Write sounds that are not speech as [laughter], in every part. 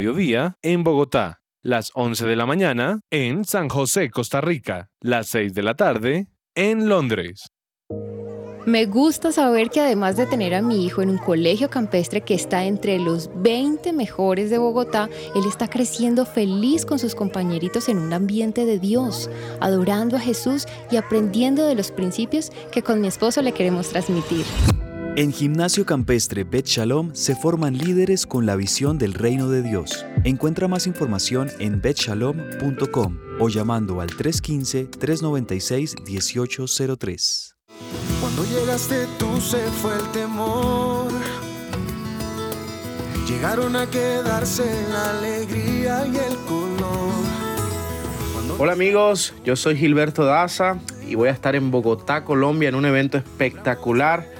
mediodía en Bogotá, las 11 de la mañana en San José, Costa Rica, las 6 de la tarde en Londres. Me gusta saber que además de tener a mi hijo en un colegio campestre que está entre los 20 mejores de Bogotá, él está creciendo feliz con sus compañeritos en un ambiente de Dios, adorando a Jesús y aprendiendo de los principios que con mi esposo le queremos transmitir. En Gimnasio Campestre Bet Shalom se forman líderes con la visión del reino de Dios. Encuentra más información en betshalom.com o llamando al 315-396-1803. Cuando llegaste tú se fue el temor. Llegaron a quedarse la alegría y el color. Hola amigos, yo soy Gilberto Daza y voy a estar en Bogotá, Colombia en un evento espectacular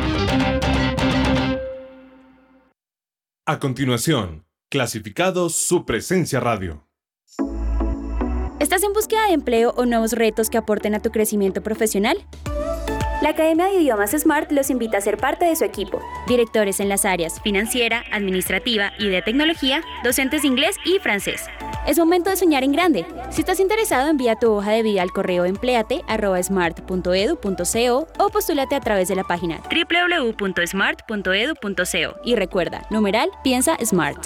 A continuación, clasificados su presencia radio. ¿Estás en búsqueda de empleo o nuevos retos que aporten a tu crecimiento profesional? La Academia de Idiomas Smart los invita a ser parte de su equipo. Directores en las áreas financiera, administrativa y de tecnología, docentes de inglés y francés. Es momento de soñar en grande. Si estás interesado, envía tu hoja de vida al correo empleate.smart.edu.co o postúlate a través de la página www.smart.edu.co. Y recuerda, numeral, piensa Smart.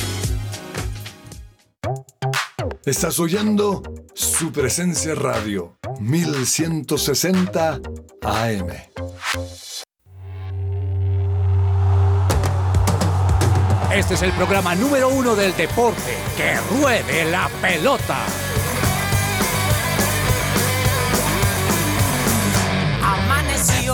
Estás oyendo su presencia radio 1160 AM. Este es el programa número uno del deporte. ¡Que ruede la pelota! Amaneció,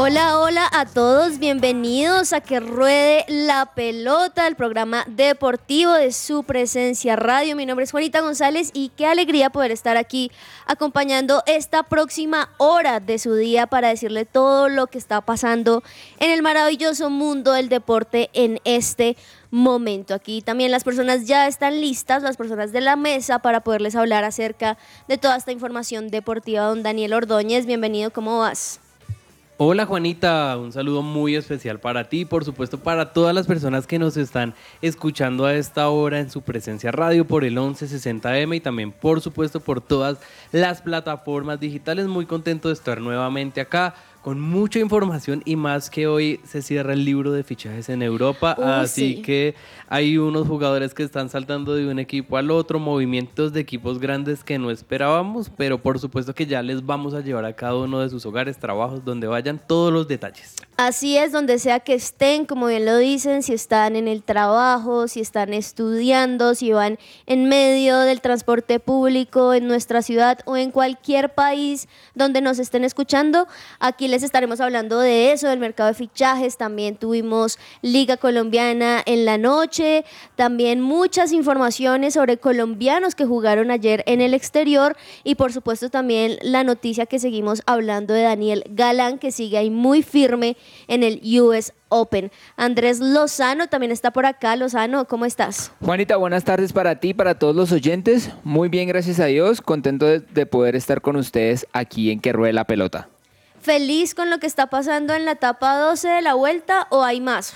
Hola, hola a todos, bienvenidos a Que Ruede la Pelota, el programa deportivo de su presencia radio. Mi nombre es Juanita González y qué alegría poder estar aquí acompañando esta próxima hora de su día para decirle todo lo que está pasando en el maravilloso mundo del deporte en este momento. Aquí también las personas ya están listas, las personas de la mesa, para poderles hablar acerca de toda esta información deportiva. Don Daniel Ordóñez, bienvenido, ¿cómo vas? Hola Juanita, un saludo muy especial para ti por supuesto para todas las personas que nos están escuchando a esta hora en su presencia radio por el 1160M y también por supuesto por todas las plataformas digitales. Muy contento de estar nuevamente acá con mucha información y más que hoy se cierra el libro de fichajes en Europa, Uh, así sí. que hay unos jugadores que están saltando de un equipo al otro, movimientos de equipos grandes que no esperábamos, pero por supuesto que ya les vamos a llevar a cada uno de sus hogares, trabajos, donde vayan todos los detalles. Así es, donde sea que estén, como bien lo dicen, si están en el trabajo, si están estudiando, si van en medio del transporte público en nuestra ciudad o en cualquier país donde nos estén escuchando, aquí Les estaremos hablando de eso, del mercado de fichajes. También tuvimos Liga Colombiana en la noche. También muchas informaciones sobre colombianos que jugaron ayer en el exterior. Y por supuesto también la noticia que seguimos hablando de Daniel Galán, que sigue ahí muy firme en el US Open. Andrés Lozano también está por acá. Lozano, ¿cómo estás? Juanita, buenas tardes para ti, para todos los oyentes. Muy bien, gracias a Dios. Contento de, de poder estar con ustedes aquí en Que Ruede la Pelota. ¿Feliz con lo que está pasando en la etapa 12 de la vuelta o hay más?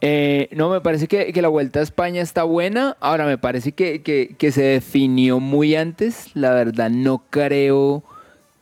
Eh, no, me parece que, la Vuelta a España está buena. Ahora, me parece que, que- que se definió muy antes. La verdad, no creo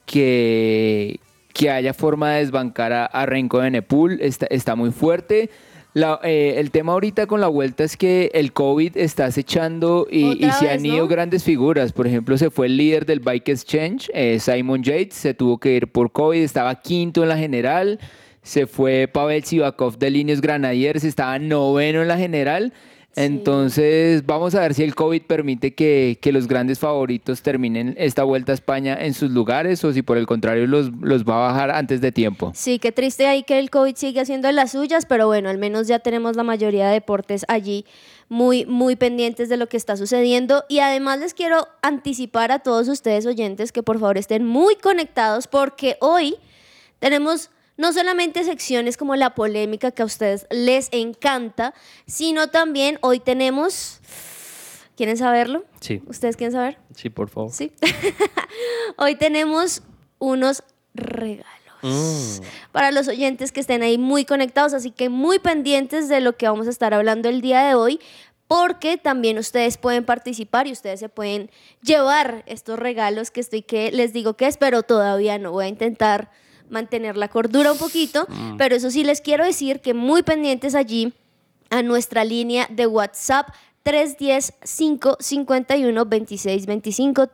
que, que haya forma de desbancar a, a Renko de Nepal. Está, está muy fuerte. La- eh, el tema ahorita con la vuelta es que el COVID está acechando y, se vez, han ido ¿no? grandes figuras. Por ejemplo, se fue el líder del Bike Exchange, eh, Simon Yates, se tuvo que ir por COVID, estaba quinto en la general. Se fue Pavel Sivakov de Líneas Granadiers, estaba noveno en la general. Entonces, vamos a ver si el COVID permite que, que los grandes favoritos terminen esta vuelta a España en sus lugares o si por el contrario los, los va a bajar antes de tiempo. Sí, qué triste ahí que el COVID sigue haciendo las suyas, pero bueno, al menos ya tenemos la mayoría de deportes allí muy, muy pendientes de lo que está sucediendo. Y además les quiero anticipar a todos ustedes oyentes que por favor estén muy conectados porque hoy tenemos no solamente secciones como la polémica que a ustedes les encanta, sino también hoy tenemos... ¿Quieren saberlo? Sí, ¿Ustedes quieren saber? sí, por favor. Sí. [laughs] Hoy tenemos unos regalos Mm. para los oyentes que estén ahí muy conectados, así que muy pendientes de lo que vamos a estar hablando el día de hoy, porque también ustedes pueden participar y ustedes se pueden llevar estos regalos que estoy que les digo que es, pero todavía no voy a intentar mantener la cordura un poquito, Mm. pero eso sí les quiero decir que muy pendientes allí a nuestra línea de WhatsApp 310-551-2625,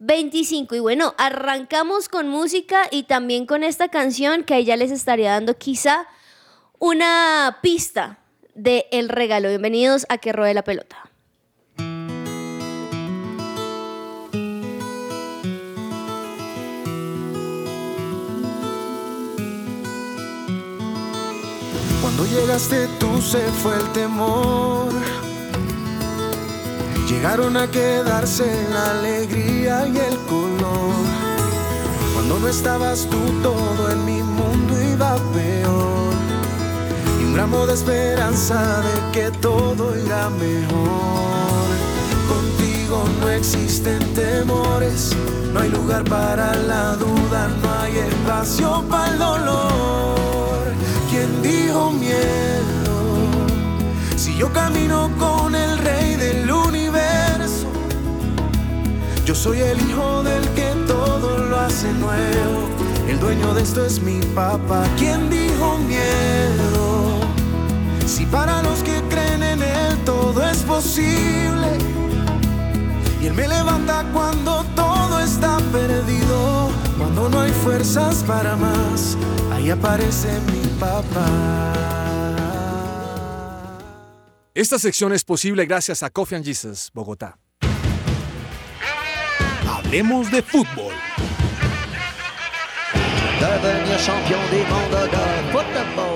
310-551-2625. Y bueno, arrancamos con música y también con esta canción que ella les estaría dando quizá una pista de el regalo. Bienvenidos a Que Rode la Pelota. Cuando llegaste tú se fue el temor. Llegaron a quedarse la alegría y el color. Cuando no estabas tú todo en mi mundo iba peor. Y un gramo de esperanza de que todo irá mejor. Contigo no existen temores. No hay lugar para la duda, no hay espacio para el dolor. ¿Quién dijo miedo? Si yo camino con el rey del universo, yo soy el hijo del que todo lo hace nuevo. El dueño de esto es mi papá. ¿Quién dijo miedo? Si para los que creen en él todo es posible. Y él me levanta cuando todo está perdido. Cuando no hay fuerzas para más, ahí aparece mi papá. Esta sección es posible gracias a Coffee and Jesus, Bogotá. Hablemos de fútbol. Devenir champion du monde de football.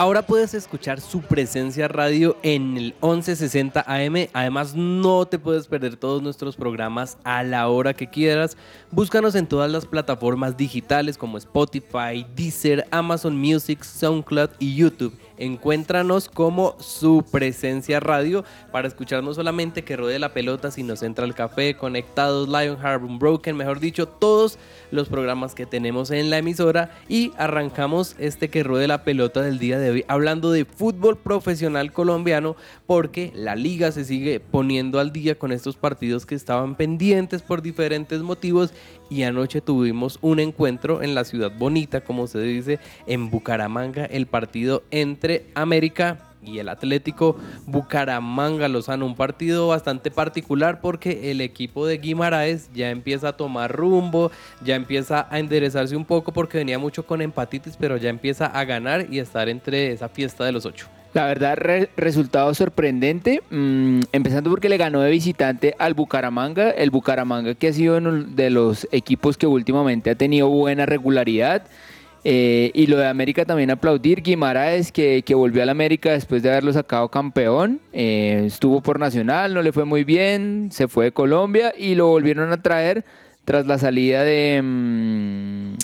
Ahora puedes escuchar su presencia radio en el 1160 AM. Además, no te puedes perder todos nuestros programas a la hora que quieras. Búscanos en todas las plataformas digitales como Spotify, Deezer, Amazon Music, SoundCloud y YouTube. Encuéntranos como su presencia radio para escuchar no solamente que rodee la pelota, sino Central Café, Conectados, Lionheart, Broken, mejor dicho, todos los programas que tenemos en la emisora. Y arrancamos este que ruede la pelota del día de hoy hablando de fútbol profesional colombiano porque la liga se sigue poniendo al día con estos partidos que estaban pendientes por diferentes motivos y anoche tuvimos un encuentro en la ciudad bonita, como se dice, en Bucaramanga, el partido entre América y el Atlético Bucaramanga Lozano, un partido bastante particular porque el equipo de Guimaraes ya empieza a tomar rumbo, ya empieza a enderezarse un poco porque venía mucho con empatitis, pero ya empieza a ganar y estar entre esa fiesta de los ocho. La verdad, re- resultado sorprendente, mm, empezando porque le ganó de visitante al Bucaramanga, el Bucaramanga que ha sido uno de los equipos que últimamente ha tenido buena regularidad. Eh, y lo de América también aplaudir, Guimaraes que, que volvió al América después de haberlo sacado campeón, eh, estuvo por Nacional, no le fue muy bien, se fue de Colombia y lo volvieron a traer tras la salida de... mm,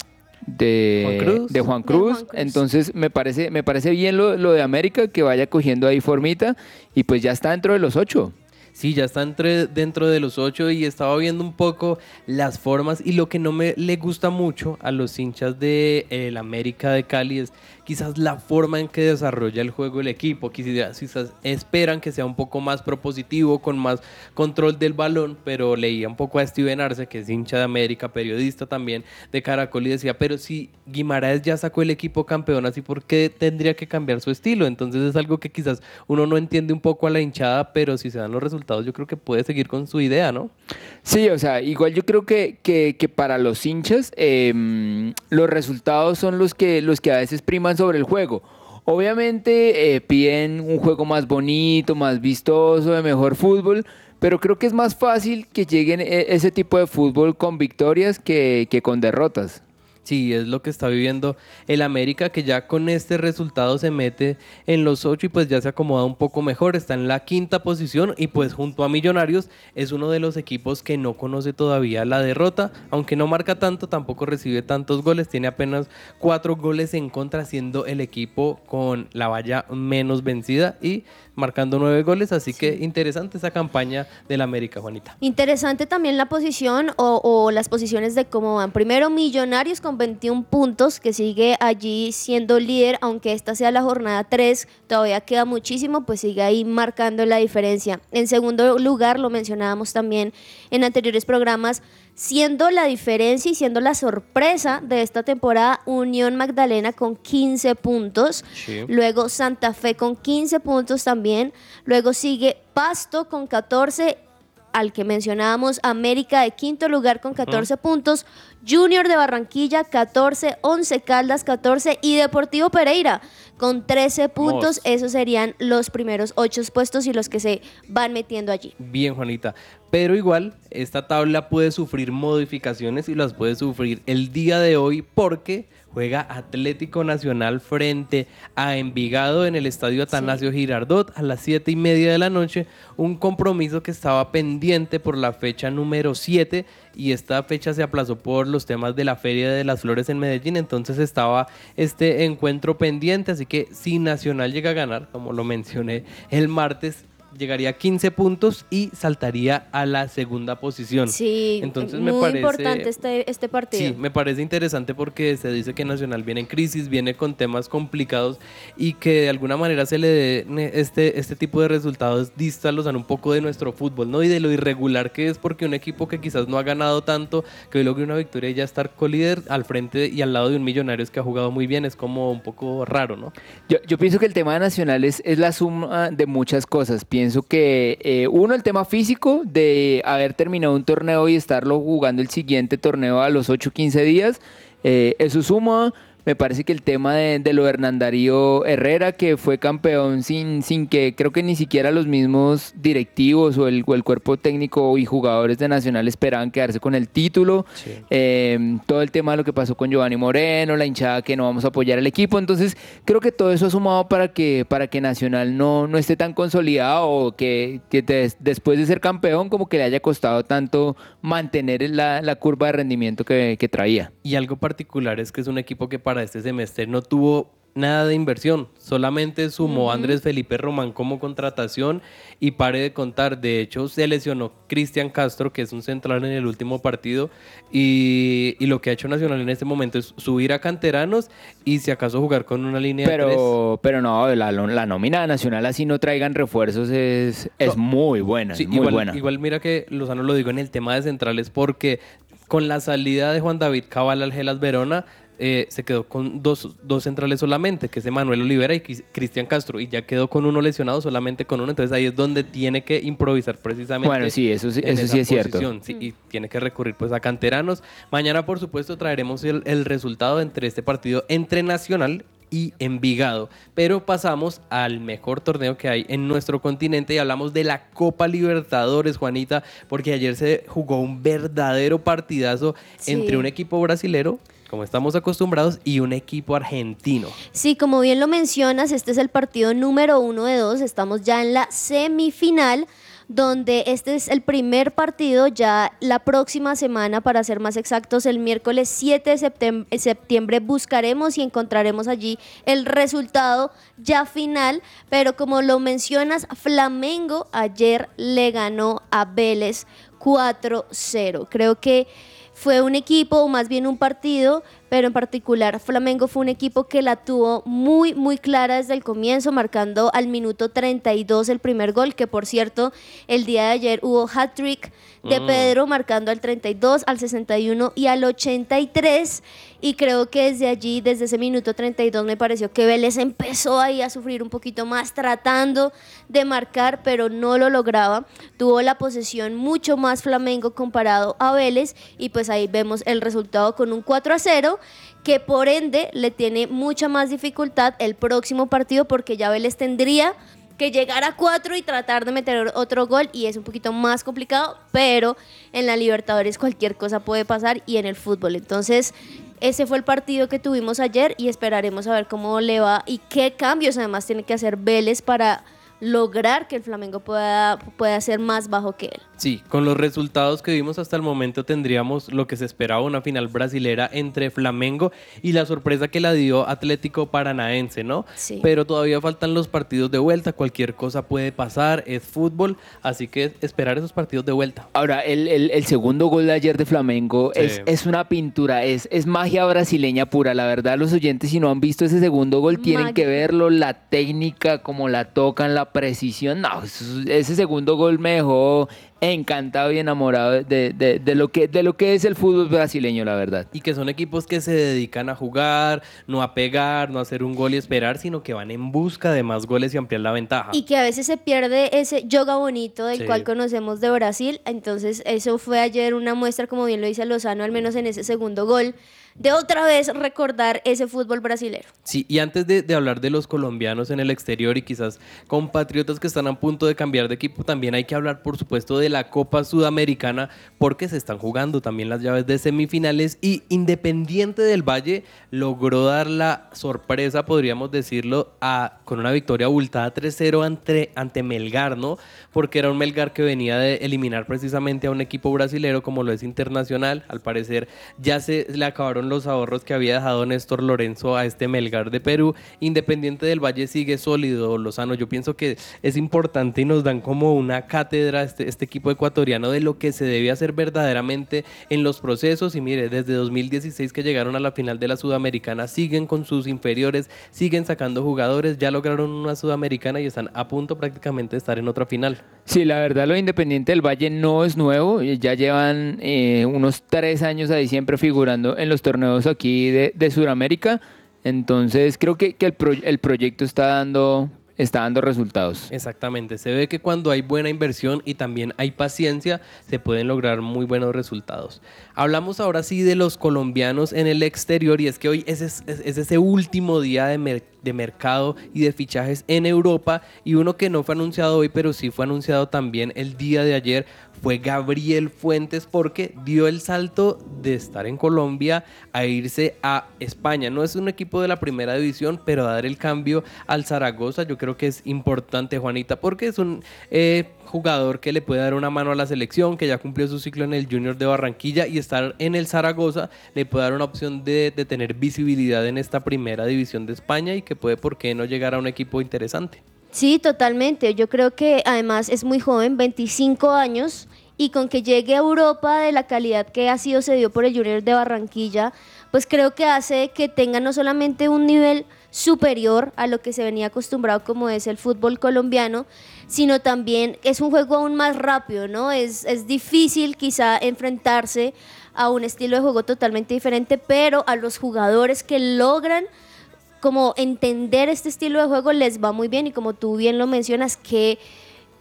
de Juan Cruz. de Juan Cruz. Entonces me parece, me parece bien lo, lo de América que vaya cogiendo ahí formita y pues ya está dentro de los ocho. Sí, ya está entre, dentro de los ocho y estaba viendo un poco las formas y lo que no me le gusta mucho a los hinchas de el América de Cali es quizás la forma en que desarrolla el juego el equipo, quizás, quizás esperan que sea un poco más propositivo, con más control del balón, pero leía un poco a Steven Arce, que es hincha de América, periodista también de Caracol y decía, pero si Guimaraes ya sacó el equipo campeón, así por qué tendría que cambiar su estilo, entonces es algo que quizás uno no entiende un poco a la hinchada, pero si se dan los resultados yo creo que puede seguir con su idea, ¿no? Sí, o sea, igual yo creo que, que, para los hinchas eh, los resultados son los que, los que a veces priman sobre el juego. Obviamente eh, piden un juego más bonito, más vistoso, de mejor fútbol, pero creo que es más fácil que lleguen e- ese tipo de fútbol con victorias que, que con derrotas. Sí, es lo que está viviendo el América, que ya con este resultado se mete en los ocho y pues ya se acomoda un poco mejor. Está en la quinta posición y pues junto a Millonarios es uno de los equipos que no conoce todavía la derrota. Aunque no marca tanto, tampoco recibe tantos goles. Tiene apenas cuatro goles en contra, siendo el equipo con la valla menos vencida y marcando nueve goles. Así que interesante esa campaña del América, Juanita. Interesante también la posición o, o las posiciones de cómo van. Primero, Millonarios con 21 puntos, que sigue allí siendo líder, aunque esta sea la jornada 3, todavía queda muchísimo, pues sigue ahí marcando la diferencia. En segundo lugar, lo mencionábamos también en anteriores programas, siendo la diferencia y siendo la sorpresa de esta temporada, Unión Magdalena con 15 puntos. Sí. Luego Santa Fe con 15 puntos también. Luego sigue Pasto con 14. Al que mencionábamos, América de quinto lugar con 14 puntos. Junior de Barranquilla 14. 11 Caldas 14. Y Deportivo Pereira con 13 puntos. Esos serían los primeros 8 puestos y los que se van metiendo allí. Bien, Juanita. Pero igual, esta tabla puede sufrir modificaciones y las puede sufrir el día de hoy porque juega Atlético Nacional frente a Envigado en el Estadio Atanasio Girardot a las 7 y media de la noche. Un compromiso que estaba pendiente por la fecha número 7 y esta fecha se aplazó por los temas de la Feria de las Flores en Medellín. Entonces estaba este encuentro pendiente. Así que si Nacional llega a ganar, como lo mencioné el martes, llegaría a 15 puntos y saltaría a la segunda posición. Sí, Entonces muy me parece importante este, este partido. Sí, me parece interesante porque se dice que Nacional viene en crisis, viene con temas complicados y que de alguna manera se le dé este, este tipo de resultados dístalos un poco de nuestro fútbol, ¿no? Y de lo irregular que es porque un equipo que quizás no ha ganado tanto, que hoy logre una victoria y ya estar colíder al frente y al lado de un Millonarios que ha jugado muy bien, es como un poco raro, ¿no? Yo, yo pienso que el tema de Nacional es, es la suma de muchas cosas. Pienso que, eh, uno, el tema físico de haber terminado un torneo y estarlo jugando el siguiente torneo a los 8 o 15 días, eh, eso suma. Me parece que el tema de, de lo de Hernandario Herrera, que fue campeón sin, sin que creo que ni siquiera los mismos directivos o el, o el cuerpo técnico y jugadores de Nacional esperaban quedarse con el título. Eh, todo el tema de lo que pasó con Giovanni Moreno, la hinchada que no vamos a apoyar al equipo. Entonces, creo que todo eso ha sumado para que, para que Nacional no, no esté tan consolidado o que, que des- después de ser campeón, como que le haya costado tanto mantener la, la curva de rendimiento que, que traía. Y algo particular es que es un equipo que para este semestre no tuvo nada de inversión, solamente sumó a Andrés Felipe Román como contratación y pare de contar, de hecho se lesionó Cristian Castro, que es un central en el último partido, y, y lo que ha hecho Nacional en este momento es subir a canteranos y si acaso jugar con una línea de tres. Pero, pero no, la, la nómina nacional así no traigan refuerzos es, es muy buena, Sí, muy igual, buena. igual mira que Lozano lo digo en el tema de centrales porque con la salida de Juan David Cabal al Gelas Verona eh, se quedó con dos, dos centrales solamente, que es Emanuel Olivera y Cris- Cristian Castro, y ya quedó con uno lesionado, solamente con uno, entonces ahí es donde tiene que improvisar precisamente. Bueno, sí, eso sí- eso esa sí es cierto. posición, sí, y tiene que recurrir pues a canteranos. Mañana, por supuesto, traeremos el, el resultado entre este partido entre Nacional y Envigado. Pero pasamos al mejor torneo que hay en nuestro continente y hablamos de la Copa Libertadores, Juanita, porque ayer se jugó un verdadero partidazo Sí. entre un equipo brasilero como estamos acostumbrados, y un equipo argentino. Sí, como bien lo mencionas, este es el partido número uno de dos. Estamos ya en la semifinal, donde este es el primer partido ya la próxima semana, para ser más exactos, el miércoles 7 de septem- septiembre buscaremos y encontraremos allí el resultado ya final. Pero como lo mencionas, Flamengo ayer le ganó a Vélez 4-0. Creo que fue un equipo, o más bien un partido, pero en particular Flamengo fue un equipo que la tuvo muy, muy clara desde el comienzo, marcando al minuto 32 el primer gol, que por cierto, el día de ayer hubo hat-trick de Mm. Pedro, marcando al 32, al 61 y al 83, y creo que desde allí, desde ese minuto 32, me pareció que Vélez empezó ahí a sufrir un poquito más, tratando de marcar, pero no lo lograba. Tuvo la posesión mucho más Flamengo comparado a Vélez, y pues ahí vemos el resultado con un 4 a 0 que por ende le tiene mucha más dificultad el próximo partido porque ya Vélez tendría que llegar a 4 y tratar de meter otro gol y es un poquito más complicado, pero en la Libertadores cualquier cosa puede pasar y en el fútbol. Entonces, ese fue el partido que tuvimos ayer y esperaremos a ver cómo le va y qué cambios además tiene que hacer Vélez para lograr que el Flamengo pueda, pueda ser más bajo que él. Sí, con los resultados que vimos hasta el momento tendríamos lo que se esperaba una final brasilera entre Flamengo y la sorpresa que la dio Atlético Paranaense, ¿no? Sí. Pero todavía faltan los partidos de vuelta, cualquier cosa puede pasar, es fútbol, así que esperar esos partidos de vuelta. Ahora, el, el- el segundo gol de ayer de Flamengo Sí. es, es una pintura, es, es magia brasileña pura. La verdad, los oyentes, si no han visto ese segundo gol, tienen que verlo. La técnica, como la tocan, la precisión. No, eso- ese segundo gol me dejó encantado y enamorado de, de- de lo que, de lo que es el fútbol brasileño, la verdad. Y que son equipos que se dedican a jugar, no a pegar, no a hacer un gol y esperar, sino que van en busca de más goles y ampliar la ventaja. Y que a veces se pierde ese yoga bonito del Sí. cual conocemos de Brasil. Entonces, eso fue ayer una muestra, como bien lo dice Lozano, al menos en ese segundo gol, de otra vez recordar ese fútbol brasilero. Sí, y antes de, hablar de los colombianos en el exterior y quizás compatriotas que están a punto de cambiar de equipo, también hay que hablar, por supuesto, de la Copa Sudamericana, porque se están jugando también las llaves de semifinales y Independiente del Valle logró dar la sorpresa, podríamos decirlo, a, con una victoria abultada 3-0 ante, ante Melgar, ¿no? Porque era un Melgar que venía de eliminar precisamente a un equipo brasilero como lo es Internacional. Al parecer ya se le acabaron los ahorros que había dejado Néstor Lorenzo a este Melgar de Perú. Independiente del Valle sigue sólido, Lozano. Yo pienso que es importante y nos dan como una cátedra este, este equipo ecuatoriano de lo que se debe hacer verdaderamente en los procesos. Y mire, desde 2016 que llegaron a la final de la Sudamericana, siguen con sus inferiores, siguen sacando jugadores, ya lograron una Sudamericana y están a punto prácticamente de estar en otra final. Sí, la verdad lo Independiente del Valle no es nuevo, ya llevan eh, unos tres años ahí siempre figurando en los torneos aquí de, de Sudamérica, entonces creo que, que el, pro- el proyecto está dando, está dando resultados. Exactamente, se ve que cuando hay buena inversión y también hay paciencia, se pueden lograr muy buenos resultados. Hablamos ahora sí de los colombianos en el exterior y es que hoy es, es- es ese último día de, mer- de mercado y de fichajes en Europa y uno que no fue anunciado hoy, pero sí fue anunciado también el día de ayer, fue Gabriel Fuentes porque dio el salto de estar en Colombia a irse a España. No es un equipo de la primera división, pero dar el cambio al Zaragoza yo creo que es importante, Juanita, porque es un eh, jugador que le puede dar una mano a la selección, que ya cumplió su ciclo en el Junior de Barranquilla y estar en el Zaragoza le puede dar una opción de, de tener visibilidad en esta primera división de España y que puede, ¿por qué no llegar a un equipo interesante? Sí, totalmente. Yo creo que además es muy joven, 25 años, y con que llegue a Europa de la calidad que ha sido cedido por el Junior de Barranquilla, pues creo que hace que tenga no solamente un nivel superior a lo que se venía acostumbrado como es el fútbol colombiano, sino también es un juego aún más rápido, ¿no? Es, es difícil quizá enfrentarse a un estilo de juego totalmente diferente, pero a los jugadores que logran como entender este estilo de juego les va muy bien y como tú bien lo mencionas, que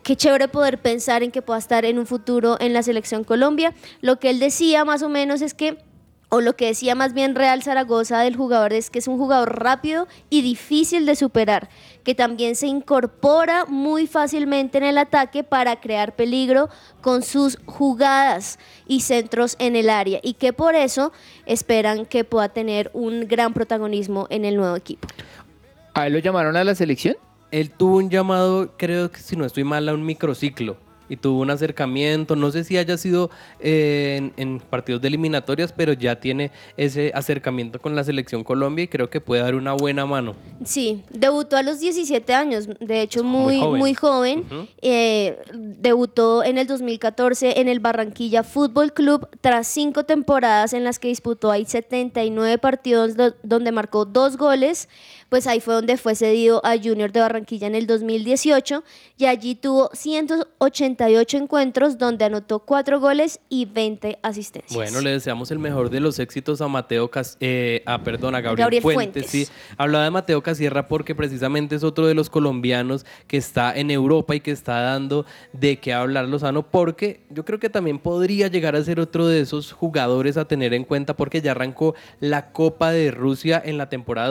qué chévere poder pensar en que pueda estar en un futuro en la selección Colombia. Lo que él decía más o menos es que o lo que decía más bien Real Zaragoza del jugador es que es un jugador rápido y difícil de superar, que también se incorpora muy fácilmente en el ataque para crear peligro con sus jugadas y centros en el área y que por eso esperan que pueda tener un gran protagonismo en el nuevo equipo. ¿A él lo llamaron a la selección? Él tuvo un llamado, creo que si no estoy mal, a un microciclo y tuvo un acercamiento, no sé si haya sido eh, en, en, partidos de eliminatorias, pero ya tiene ese acercamiento con la selección Colombia y creo que puede dar una buena mano. Sí, debutó a los 17 años, de hecho muy, muy joven, muy joven. eh, debutó en el 2014 en el Barranquilla Fútbol Club tras cinco temporadas en las que disputó ahí 79 partidos do, donde marcó dos goles, pues ahí fue donde fue cedido a Junior de Barranquilla en el 2018 y allí tuvo 188 encuentros donde anotó 4 goles y 20 asistencias. Bueno, le deseamos el mejor de los éxitos a Mateo Cas eh, a, perdón, a Gabriel, Gabriel Fuentes. Fuentes. Sí. Hablaba de Mateo Casierra porque precisamente es otro de los colombianos que está en Europa y que está dando de qué hablar Lozano porque yo creo que también podría llegar a ser otro de esos jugadores a tener en cuenta porque ya arrancó la Copa de Rusia en la temporada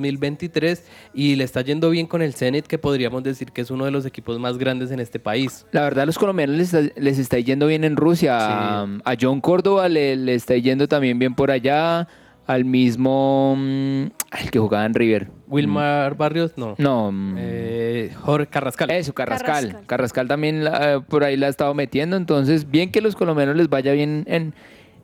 2022-2023 y le está yendo bien con el Zenit que podríamos decir que es uno de los equipos más grandes en este país. La verdad, a los colombianos les está, les está yendo bien en Rusia. Sí. A, a John Córdoba le, le, está yendo también bien por allá. Al mismo. mm, El que jugaba en River. Wilmar Barrios, no. No. mm, Eh, Jorge Carrascal. Eso, Carrascal. Carrascal, Carrascal. también la- eh, por ahí la ha estado metiendo. Entonces, bien que los colombianos les vaya bien en,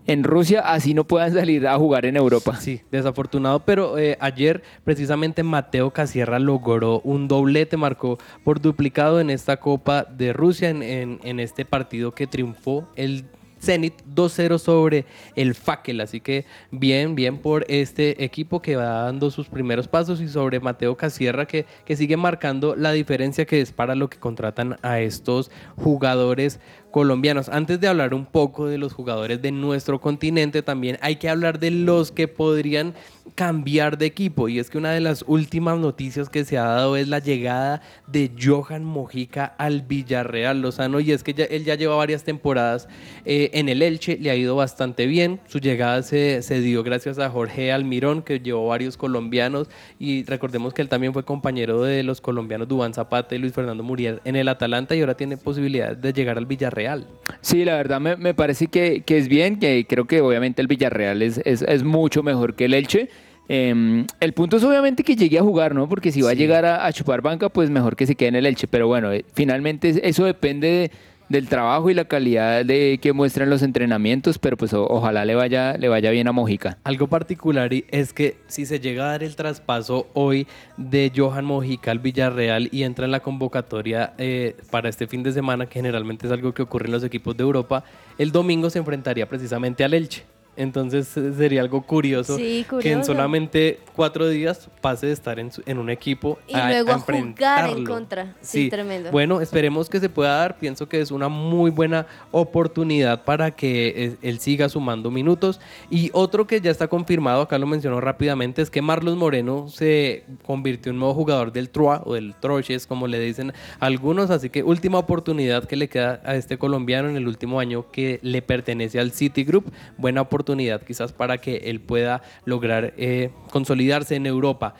en Rusia, así no puedan salir a jugar en Europa. Sí, desafortunado, pero eh, ayer precisamente Mateo Casierra logró un doblete, marcó por duplicado en esta Copa de Rusia, en, este partido que triunfó el Zenit 2-0 sobre el Fakel, así que bien, bien por este equipo que va dando sus primeros pasos y sobre Mateo Casierra que, que sigue marcando la diferencia que es para lo que contratan a estos jugadores colombianos. Antes de hablar un poco de los jugadores de nuestro continente, también hay que hablar de los que podrían cambiar de equipo. Y es que una de las últimas noticias que se ha dado es la llegada de Johan Mojica al Villarreal Lozano. Y es que ya- él ya lleva varias temporadas eh, en el Elche, le ha ido bastante bien. Su llegada se, se dio gracias a Jorge Almirón, que llevó varios colombianos. Y recordemos que él también fue compañero de los colombianos Dubán Zapata y Luis Fernando Muriel en el Atalanta y ahora tiene posibilidad de llegar al Villarreal. Sí, la verdad me, me parece que, que es bien, que creo que obviamente el Villarreal es, es, es mucho mejor que el Elche. Eh, el punto es obviamente que llegue a jugar, ¿no? Porque si va a llegar a, a chupar banca, pues mejor que se quede en el Elche. Pero bueno, eh, finalmente eso depende de- del trabajo y la calidad de que muestran los entrenamientos, pero pues o- ojalá le vaya, le vaya bien a Mojica. Algo particular es que si se llega a dar el traspaso hoy de Johan Mojica al Villarreal y entra en la convocatoria eh, para este fin de semana, que generalmente es algo que ocurre en los equipos de Europa, el domingo se enfrentaría precisamente al Elche. Entonces eh, sería algo curioso, Sí, que en solamente cuatro días pase de estar en, su- en un equipo Y luego a jugar en contra. Sí, tremendo. Bueno, esperemos que se pueda dar. Pienso que es una muy buena oportunidad para que eh, él siga sumando minutos. Y otro que ya está confirmado, acá lo mencionó rápidamente, es que Marlos Moreno se convirtió en nuevo jugador del Troa o del Troches, como le dicen algunos. Así que última oportunidad que le queda a este colombiano en el último año que le pertenece al City Group. Buena oportunidad quizás para que él pueda lograr eh, consolidarse en Europa.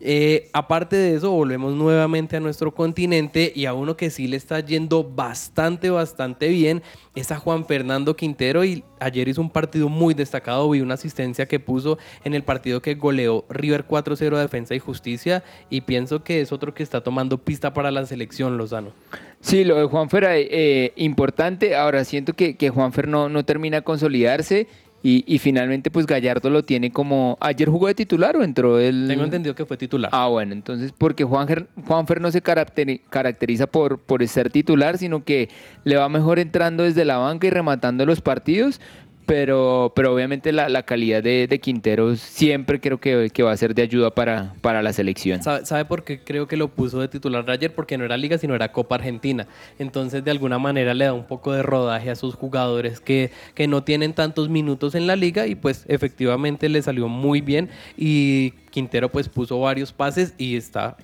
Eh, aparte de eso, volvemos nuevamente a nuestro continente y a uno que sí le está yendo bastante, bastante bien es a Juan Fernando Quintero y ayer hizo un partido muy destacado, vi una asistencia que puso en el partido que goleó River 4-0 a Defensa y Justicia y pienso que es otro que está tomando pista para la selección Lozano. Sí, lo de Juanfer eh, eh, importante. Ahora siento que, que Juanfer no, no termina de consolidarse y, y finalmente pues Gallardo lo tiene como... ¿Ayer jugó de titular o entró el...? Tengo entendido que fue titular. Ah, bueno, entonces porque Juanfer, Juanfer no se caracteri- caracteriza por, por ser titular, sino que le va mejor entrando desde la banca y rematando los partidos, pero, pero obviamente la, la calidad de, de Quintero siempre creo que, que va a ser de ayuda para, para la selección. ¿Sabe, sabe por qué creo que lo puso de titular ayer? Porque no era Liga, sino era Copa Argentina. Entonces, de alguna manera le da un poco de rodaje a sus jugadores que, que no tienen tantos minutos en la liga y pues efectivamente le salió muy bien y Quintero pues puso varios pases y está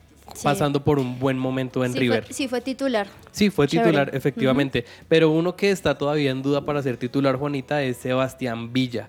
pasando por un buen momento en sí River. Fue, sí, fue titular. Sí, fue Chévere. titular, efectivamente. Pero uno que está todavía en duda para ser titular, Juanita, es Sebastián Villa.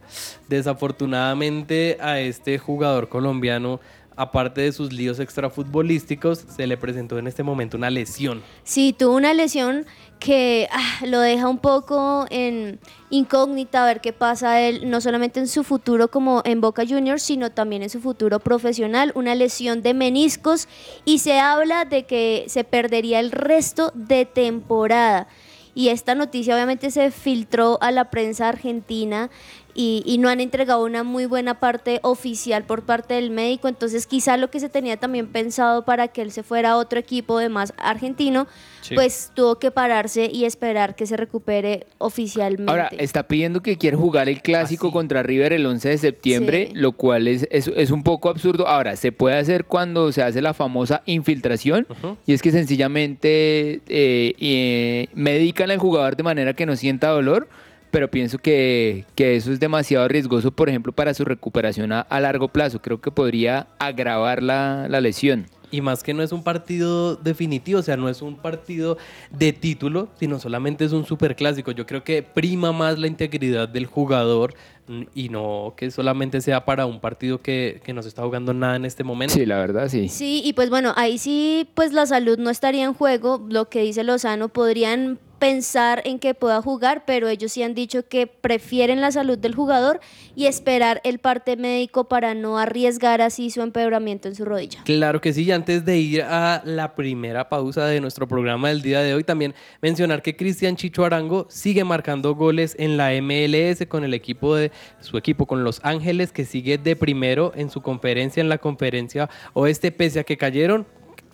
Desafortunadamente a este jugador colombiano, aparte de sus líos extrafutbolísticos, se le presentó en este momento una lesión. Sí, tuvo una lesión que ah, lo deja un poco en incógnita a ver qué pasa él, no solamente en su futuro como en Boca Juniors, sino también en su futuro profesional, una lesión de meniscos y se habla de que se perdería el resto de temporada. Y esta noticia obviamente se filtró a la prensa argentina y, y, no han entregado una muy buena parte oficial por parte del médico, entonces quizá lo que se tenía también pensado para que él se fuera a otro equipo de más argentino, Sí. pues tuvo que pararse y esperar que se recupere oficialmente. Ahora, está pidiendo que quiere jugar el clásico contra River el 11 de septiembre, lo cual es, es, es un poco absurdo. Ahora, se puede hacer cuando se hace la famosa infiltración, y es que sencillamente eh, eh, medican al jugador de manera que no sienta dolor, pero pienso que, que eso es demasiado riesgoso, por ejemplo, para su recuperación a, a largo plazo. Creo que podría agravar la, la lesión. Y más que no es un partido definitivo, o sea, no es un partido de título, sino solamente es un superclásico. Yo creo que prima más la integridad del jugador mm, y no que solamente sea para un partido que, que no se está jugando nada en este momento. Sí, la verdad, sí. Sí, y pues bueno, ahí sí, pues la salud no estaría en juego. Lo que dice Lozano, podrían pensar en que pueda jugar, pero ellos sí han dicho que prefieren la salud del jugador y esperar el parte médico para no arriesgar así su empeoramiento en su rodilla. Claro que sí, y antes de ir a la primera pausa de nuestro programa del día de hoy, también mencionar que Cristian Chicho Arango sigue marcando goles en la MLS con el equipo de su equipo, con Los Ángeles, que sigue de primero en su conferencia, en la conferencia oeste, pese a que cayeron.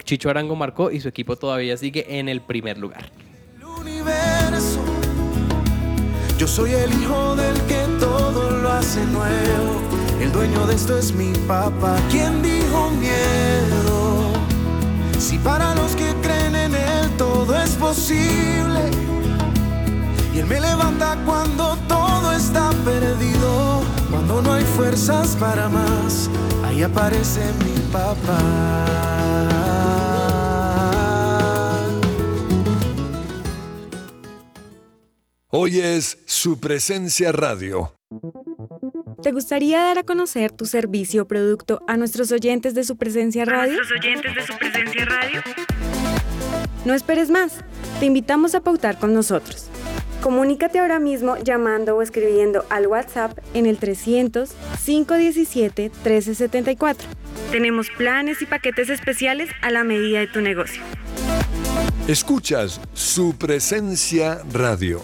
Chicho Arango marcó y su equipo todavía sigue en el primer lugar. Yo soy el hijo del que todo lo hace nuevo. El dueño de esto es mi papá. ¿Quién dijo miedo? Si para los que creen en él todo es posible. Y él me levanta cuando todo está perdido. Cuando no hay fuerzas para más, ahí aparece mi papá. Hoy es su presencia radio. ¿Te gustaría dar a conocer tu servicio o producto a nuestros oyentes de su presencia radio? nuestros oyentes de su presencia radio? No esperes más. Te invitamos a pautar con nosotros. Comunícate ahora mismo llamando o escribiendo al WhatsApp en el 300 517 1374. Tenemos planes y paquetes especiales a la medida de tu negocio. Escuchas su presencia radio.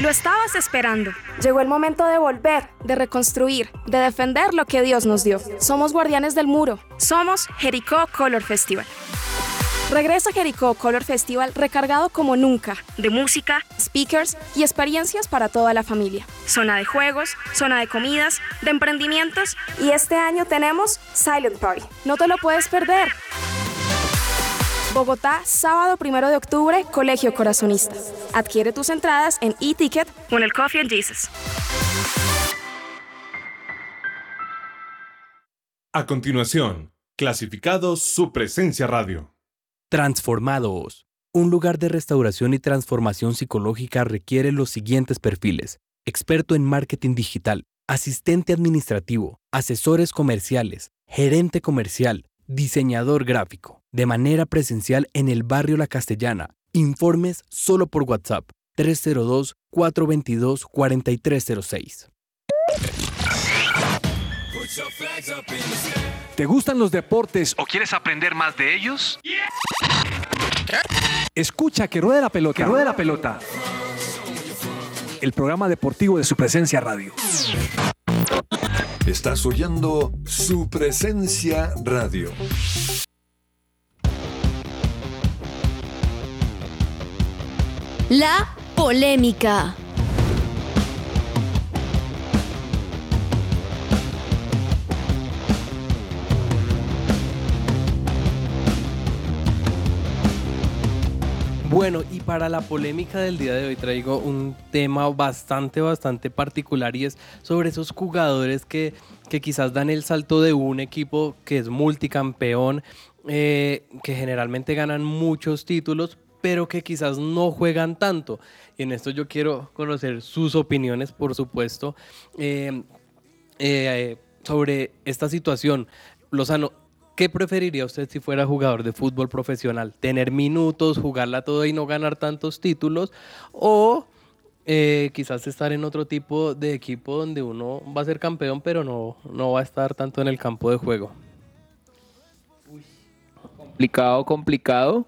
Lo estabas esperando. Llegó el momento de volver, de reconstruir, de defender lo que Dios nos dio. Somos guardianes del muro. Somos Jericó Color Festival. Regresa Jericó Color Festival recargado como nunca de música, speakers y experiencias para toda la familia. Zona de juegos, zona de comidas, de emprendimientos y este año tenemos Silent Party. No te lo puedes perder. Bogotá, sábado 1 de octubre, Colegio Corazonista. Adquiere tus entradas en e-ticket o en el Coffee and Jesus. A continuación, clasificados su presencia radio. Transformados. Un lugar de restauración y transformación psicológica requiere los siguientes perfiles. Experto en marketing digital, asistente administrativo, asesores comerciales, gerente comercial, diseñador gráfico. De manera presencial en el barrio La Castellana. Informes solo por WhatsApp 302-422-4306. ¿Te gustan los deportes ¿O quieres aprender más de ellos? Escucha que ruede la pelota. Que ruede la pelota. El programa deportivo de su presencia radio. Estás oyendo su presencia radio. La polémica. Bueno, y para la polémica del día de hoy traigo un tema bastante, bastante particular y es sobre esos jugadores que, que quizás dan el salto de un equipo que es multicampeón, eh, que generalmente ganan muchos títulos, pero que quizás no juegan tanto. Y en esto yo quiero conocer sus opiniones, por supuesto, eh, eh, sobre esta situación. Lozano, ¿Qué preferiría usted si fuera jugador de fútbol profesional? ¿Tener minutos, jugarla toda y no ganar tantos títulos? ¿O eh, quizás estar en otro tipo de equipo donde uno va a ser campeón, pero no, no va a estar tanto en el campo de juego? Complicado, complicado.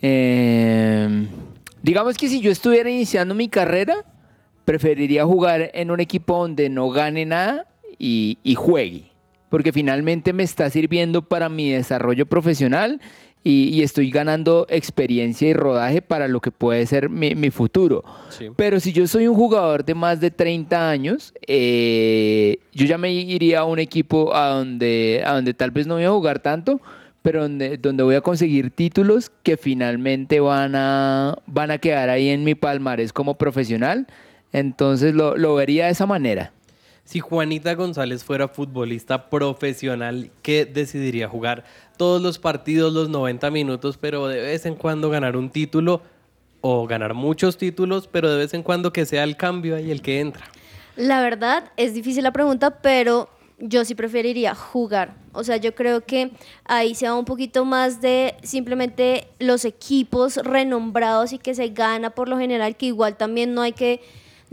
Eh, digamos que si yo estuviera iniciando mi carrera, preferiría jugar en un equipo donde no gane nada y, y juegue porque finalmente me está sirviendo para mi desarrollo profesional y, estoy ganando experiencia y rodaje para lo que puede ser mi, futuro. Pero si yo soy un jugador de más de 30 años, eh, yo ya me iría a un equipo a donde, a donde tal vez no voy a jugar tanto, pero donde, donde voy a conseguir títulos que finalmente van a, van a quedar ahí en mi palmarés como profesional. Entonces lo, lo vería de esa manera. Si Juanita González fuera futbolista profesional, ¿qué decidiría jugar? Todos los partidos, los 90 minutos, pero de vez en cuando ganar un título o ganar muchos títulos, pero de vez en cuando que sea el cambio ahí el que entra. La verdad es difícil la pregunta, pero yo sí preferiría jugar. O sea, yo creo que ahí se va un poquito más de simplemente los equipos renombrados y que se gana por lo general, que igual también no hay que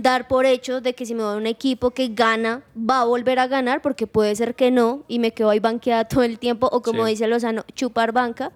dar por hecho de que si me voy a un equipo que gana, va a volver a ganar, porque puede ser que no, y me quedo ahí banqueada [laughs] todo el tiempo, o como dice Lozano, chupar banca.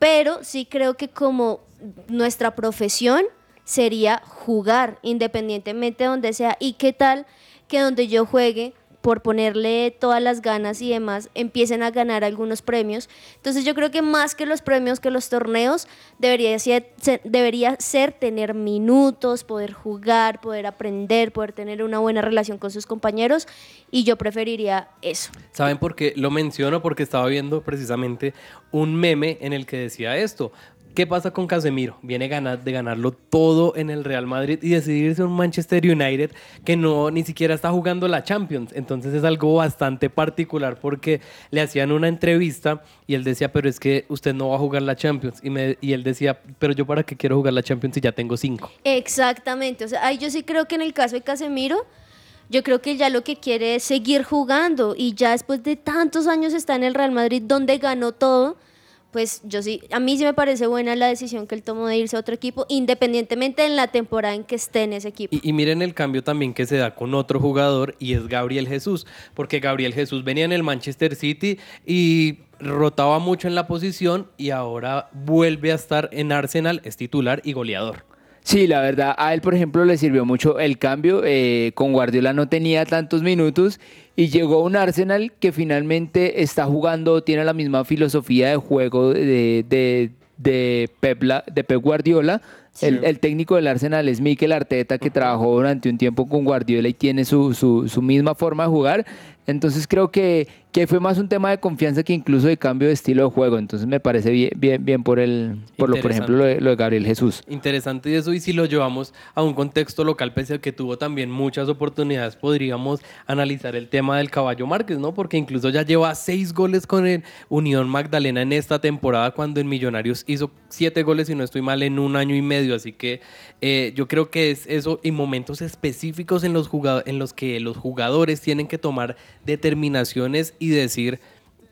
Pero sí creo que como nuestra profesión sería jugar, independientemente de donde sea, y qué tal que donde yo juegue por ponerle todas las ganas y demás, empiecen a ganar algunos premios. Entonces yo creo que más que los premios, que los torneos, debería ser, debería ser tener minutos, poder jugar, poder aprender, poder tener una buena relación con sus compañeros y yo preferiría eso. ¿Saben por qué lo menciono? Porque estaba viendo precisamente un meme en el que decía esto. ¿Qué pasa con Casemiro? Viene de ganarlo todo en el Real Madrid y decidirse un Manchester United que no ni siquiera está jugando la Champions. Entonces es algo bastante particular porque le hacían una entrevista y él decía, pero es que usted no va a jugar la Champions. Y, me, y él decía, pero yo para qué quiero jugar la Champions si ya tengo cinco. Exactamente. O sea, yo sí creo que en el caso de Casemiro, yo creo que ya lo que quiere es seguir jugando y ya después de tantos años está en el Real Madrid donde ganó todo pues yo sí, a mí sí me parece buena la decisión que él tomó de irse a otro equipo, independientemente en la temporada en que esté en ese equipo. Y, miren el cambio también que se da con otro jugador y es Gabriel Jesús, porque Gabriel Jesús venía en el Manchester City y rotaba mucho en la posición y ahora vuelve a estar en Arsenal, es titular y goleador. Sí, la verdad, a él, por ejemplo, le sirvió mucho el cambio. Eh, con Guardiola no tenía tantos minutos y llegó a un Arsenal que finalmente está jugando, tiene la misma filosofía de juego de, de, de, Pep, de Pep Guardiola. El, técnico del Arsenal es Mikel Arteta, que trabajó durante un tiempo con Guardiola y tiene su, su, su misma forma de jugar. Entonces creo que, que fue más un tema de confianza que incluso de cambio de estilo de juego. Entonces me parece bien, bien, bien por el, por lo, por ejemplo, lo de, Gabriel Jesús. Interesante eso, y si lo llevamos a un contexto local, pese a que tuvo también muchas oportunidades, podríamos analizar el tema del caballo Márquez, ¿no? Porque incluso ya lleva seis goles con el Unión Magdalena en esta temporada, cuando en Millonarios hizo siete goles, y no estoy mal, en un año y medio. Así que eh, yo creo que es eso y momentos específicos en los, en los que los jugadores tienen que tomar determinaciones y decir,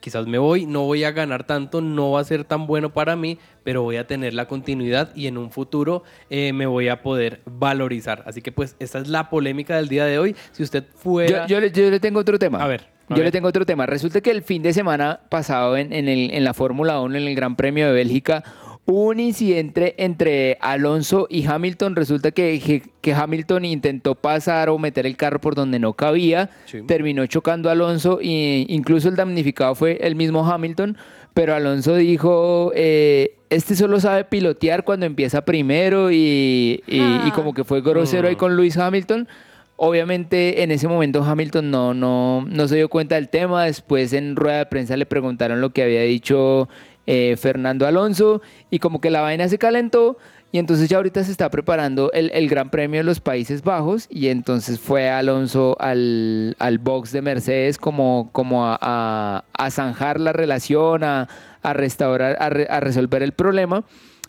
quizás me voy, no voy a ganar tanto, no va a ser tan bueno para mí, pero voy a tener la continuidad y en un futuro eh, me voy a poder valorizar. Así que pues esta es la polémica del día de hoy. Si usted fuera... Yo, le, tengo otro tema. A ver. yo le tengo otro tema. Resulta que el fin de semana pasado en, en, el, en la Fórmula 1, en el Gran Premio de Bélgica, Hubo un incidente entre Alonso y Hamilton. Resulta que, que, Hamilton intentó pasar o meter el carro por donde no cabía. Terminó chocando a Alonso e incluso el damnificado fue el mismo Hamilton. Pero Alonso dijo, eh, este solo sabe pilotear cuando empieza primero y, y, como que fue grosero ahí con Luis Hamilton. Obviamente en ese momento Hamilton no, no, no se dio cuenta del tema. Después en rueda de prensa le preguntaron lo que había dicho eh, Fernando Alonso y como que la vaina se calentó. Y entonces ya ahorita se está preparando el, el Gran Premio de los Países Bajos y entonces fue Alonso al, al box de Mercedes como, como a, a, zanjar la relación, a, a restaurar, a, re- a resolver el problema.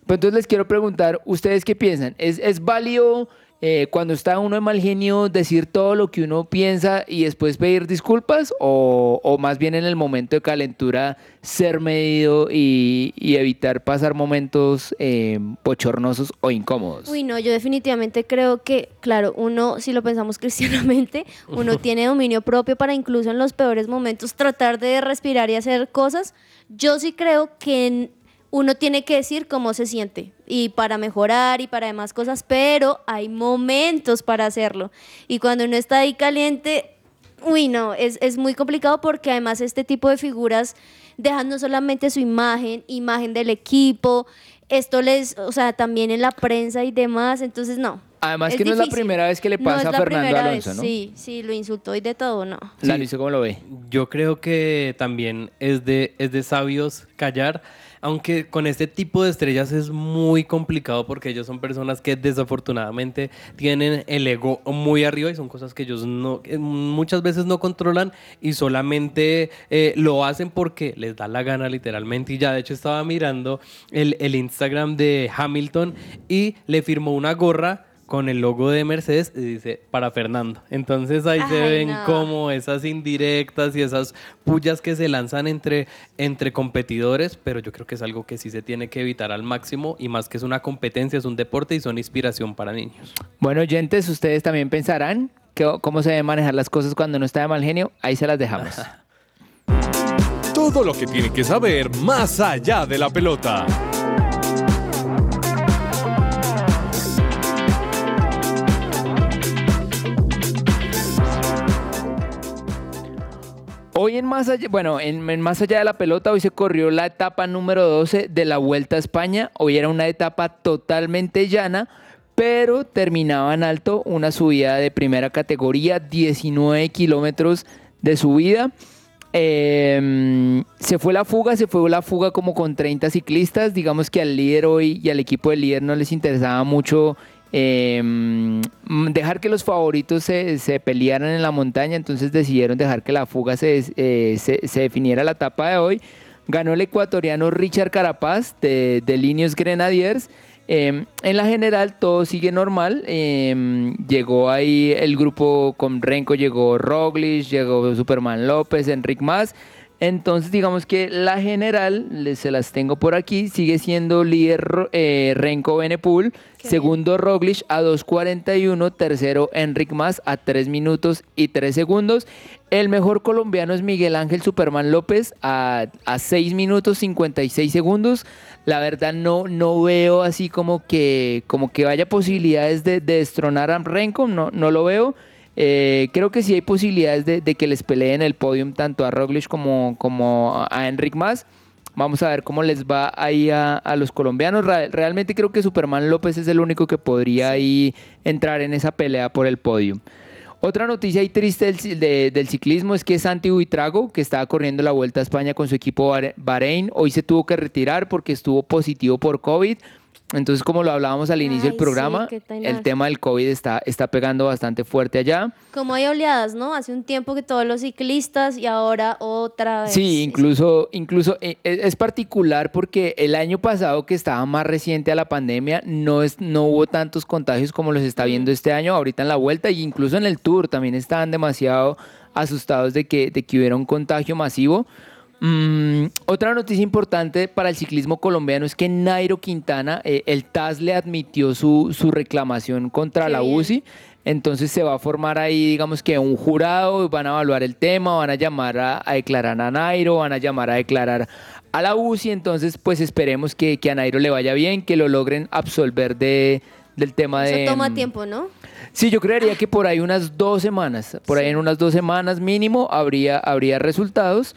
Pero entonces les quiero preguntar, ¿ustedes qué piensan? ¿Es, es válido eh, cuando está uno de mal genio decir todo lo que uno piensa y después pedir disculpas? ¿O, o más bien en el momento de calentura ser medido y, y evitar pasar momentos eh, bochornosos o incómodos? Uy, no, yo definitivamente creo que, claro, uno, si lo pensamos [laughs] cristianamente, uno [laughs] tiene dominio propio para incluso en los peores momentos tratar de respirar y hacer cosas. Yo sí creo que en- uno tiene que decir cómo se siente y para mejorar y para demás cosas, pero hay momentos para hacerlo. Y cuando uno está ahí caliente, uy, no, es, es muy complicado porque además este tipo de figuras dejan no solamente su imagen, imagen del equipo, esto les, o sea, también en la prensa y demás, entonces no. Además que no es la primera vez que le No pasa es a Fernando primera Alonso, vez, ¿no? Sí, sí, lo insultó y de todo, no. Laliso, ¿cómo lo ve? Yo creo que también es de, es de sabios callar, aunque con este tipo de estrellas es muy complicado porque ellos son personas que desafortunadamente tienen el ego muy arriba y son cosas que ellos no, que muchas veces no controlan y solamente eh, lo hacen porque les da la gana literalmente. Y ya de hecho estaba mirando el Instagram de Hamilton y le firmó una gorra con el logo de Mercedes y dice para Fernando. Entonces ahí se ven no. como esas indirectas y esas pullas que se lanzan entre, entre competidores, pero yo creo que es algo que sí se tiene que evitar al máximo y más que es una competencia, es un deporte y son inspiración para niños. Bueno, oyentes, ustedes también pensarán que, cómo se deben manejar las cosas cuando uno está de mal genio. Ahí se las dejamos. [laughs] Todo lo que tiene que saber más allá de la pelota. Hoy en más allá, bueno, en, más allá de la pelota, hoy se corrió la etapa número 12 de la Vuelta a España. Hoy era una etapa totalmente llana, pero terminaba en alto una subida de primera categoría, 19 kilómetros de subida. Eh, se fue la fuga, se fue la fuga como con 30 ciclistas. Digamos que al líder hoy y al equipo del líder no les interesaba mucho mm, dejar que los favoritos se, se pelearan en la montaña, entonces decidieron dejar que la fuga se, eh, se, se definiera la etapa de hoy. Ganó el ecuatoriano Richard Carapaz de, de Líneos Grenadiers. Eh, en la general todo sigue normal. eh, llegó ahí el grupo con Renko, llegó Roglic, llegó Superman López, Enric Más. Entonces digamos que la general, les- se las tengo por aquí, sigue siendo líder eh, Renko Benepool, segundo Roglic a 2.41, tercero Enric Más a 3 minutos y 3 segundos. El mejor colombiano es Miguel Ángel Superman López a, a 6 minutos 56 segundos. La verdad no, no veo así como que, como que vaya posibilidades de, de destronar a Renko, no, no lo veo. Eh, creo que sí hay posibilidades de, de que les peleen el podium tanto a Roglic como, como a Enric Más. Vamos a ver cómo les va ahí a, a los colombianos. Realmente creo que Superman López es el único que podría ahí entrar en esa pelea por el podium. Otra noticia ahí triste del, ci- de- del ciclismo es que Santi Buitrago, que estaba corriendo la Vuelta a España con su equipo Bahre- Bahrein, hoy se tuvo que retirar porque estuvo positivo por COVID. Entonces, como lo hablábamos al inicio Ay, del programa, sí, el tema del COVID está, está pegando bastante fuerte allá. Como hay oleadas, ¿no? Hace un tiempo que todos los ciclistas y ahora otra vez. Sí, incluso, incluso eh, es es particular porque el año pasado que estaba más reciente a la pandemia no, es, no hubo tantos contagios como los está viendo este año ahorita en la vuelta y incluso en el tour también estaban demasiado asustados de que, de que hubiera un contagio masivo. Mm, otra noticia importante para el ciclismo colombiano es que Nairo Quintana, eh, el TAS le admitió su, su reclamación contra la UCI. Entonces se va a formar ahí, digamos que un jurado, van a evaluar el tema, van a llamar a, a declarar a Nairo, van a llamar a declarar a la UCI. Entonces, pues esperemos que, que a Nairo le vaya bien, que lo logren absolver de, del tema de... Eso toma mm, tiempo, ¿no? Sí, yo creería que por ahí unas dos semanas, por ahí en unas dos semanas mínimo habría, habría resultados.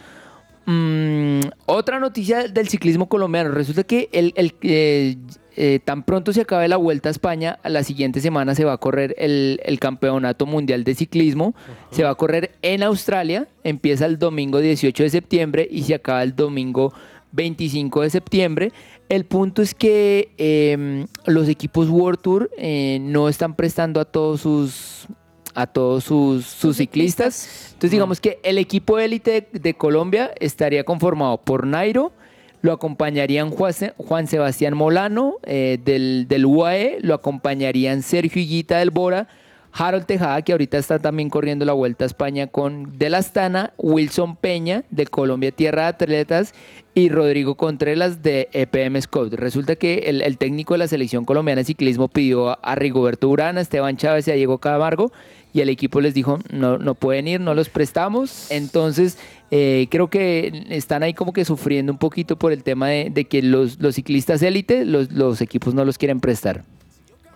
Mm, otra noticia del ciclismo colombiano. Resulta que el, el, eh, eh, tan pronto se acabe la Vuelta a España, a la siguiente semana se va a correr el, el Campeonato Mundial de Ciclismo. Se va a correr en Australia, empieza el domingo 18 de septiembre y se acaba el domingo 25 de septiembre. El punto es que em, los equipos World Tour eh, no están prestando a todos sus a todos sus, sus ciclistas. Entonces digamos que el equipo élite de, de Colombia estaría conformado por Nairo, lo acompañarían Juan, Se- Juan Sebastián Molano eh, del, del UAE, lo acompañarían Sergio Higuita del Bora, Harold Tejada, que ahorita está también corriendo la Vuelta a España con Del Astana, Wilson Peña de Colombia Tierra de Atletas y Rodrigo Contreras de EPM Scout. Resulta que el, el técnico de la selección colombiana de ciclismo pidió a, a Rigoberto Urán, a Esteban Chávez y a Diego Camargo y el equipo les dijo no, no pueden ir, no los prestamos. Entonces eh, creo que están ahí como que sufriendo un poquito por el tema de, que los, los ciclistas élite, los, los equipos no los quieren prestar.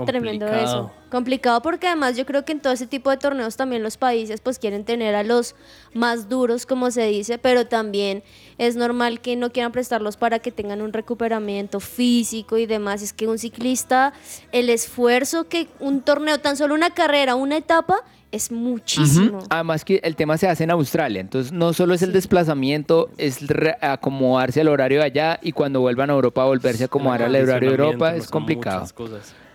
Tremendo eso. Complicado porque además yo creo que en todo ese tipo de torneos también los países pues quieren tener a los más duros como se dice, pero también es normal que no quieran prestarlos para que tengan un recuperamiento físico y demás. Es que un ciclista, el esfuerzo que un torneo, tan solo una carrera, una etapa, es muchísimo. Además que el tema se hace en Australia, entonces no solo es el desplazamiento, es re- acomodarse al horario de allá y cuando vuelvan a Europa volverse a acomodar al horario de Europa, es complicado.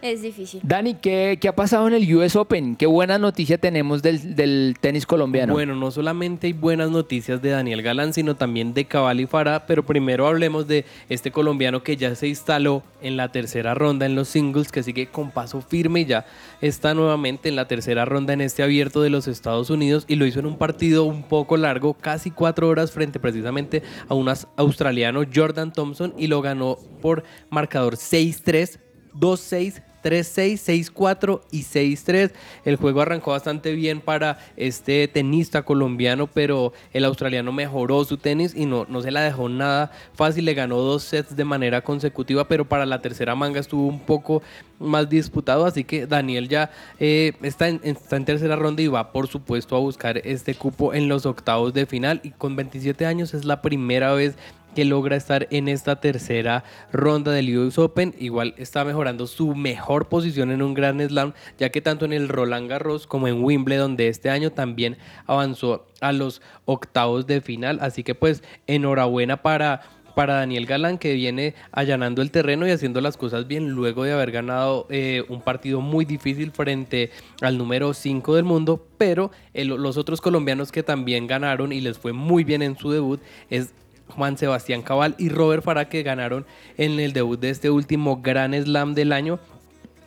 Es difícil. Dani, ¿qué, qué ha pasado en el US Open? Qué buena noticia tenemos del, del tenis colombiano. Bueno, no solamente hay buenas noticias de Daniel Galán, sino también de Cabal y Farah, pero primero hablemos de este colombiano que ya se instaló en la tercera ronda en los singles, que sigue con paso firme y ya está nuevamente en la tercera ronda en este abierto de los Estados Unidos y lo hizo en un partido un poco largo, casi cuatro horas frente precisamente a un australiano Jordan Thompson y lo ganó por marcador 6-3, 2-6. 3-6, 6-4 y 6-3. El juego arrancó bastante bien para este tenista colombiano, pero el australiano mejoró su tenis y no, no se la dejó nada fácil. Le ganó dos sets de manera consecutiva, pero para la tercera manga estuvo un poco más disputado. Así que Daniel ya eh, está, en, está en tercera ronda y va, por supuesto, a buscar este cupo en los octavos de final. Y con 27 años es la primera vez que logra estar en esta tercera ronda del US Open. Igual está mejorando su mejor posición en un Grand Slam, ya que tanto en el Roland Garros como en Wimbledon de este año también avanzó a los octavos de final. Así que pues enhorabuena para para Daniel Galán que viene allanando el terreno y haciendo las cosas bien luego de haber ganado eh, un partido muy difícil frente al número 5 del mundo, pero los otros colombianos que también ganaron y les fue muy bien en su debut es Juan Sebastián Cabal y Robert Farah que ganaron en el debut de este último Gran Slam del año.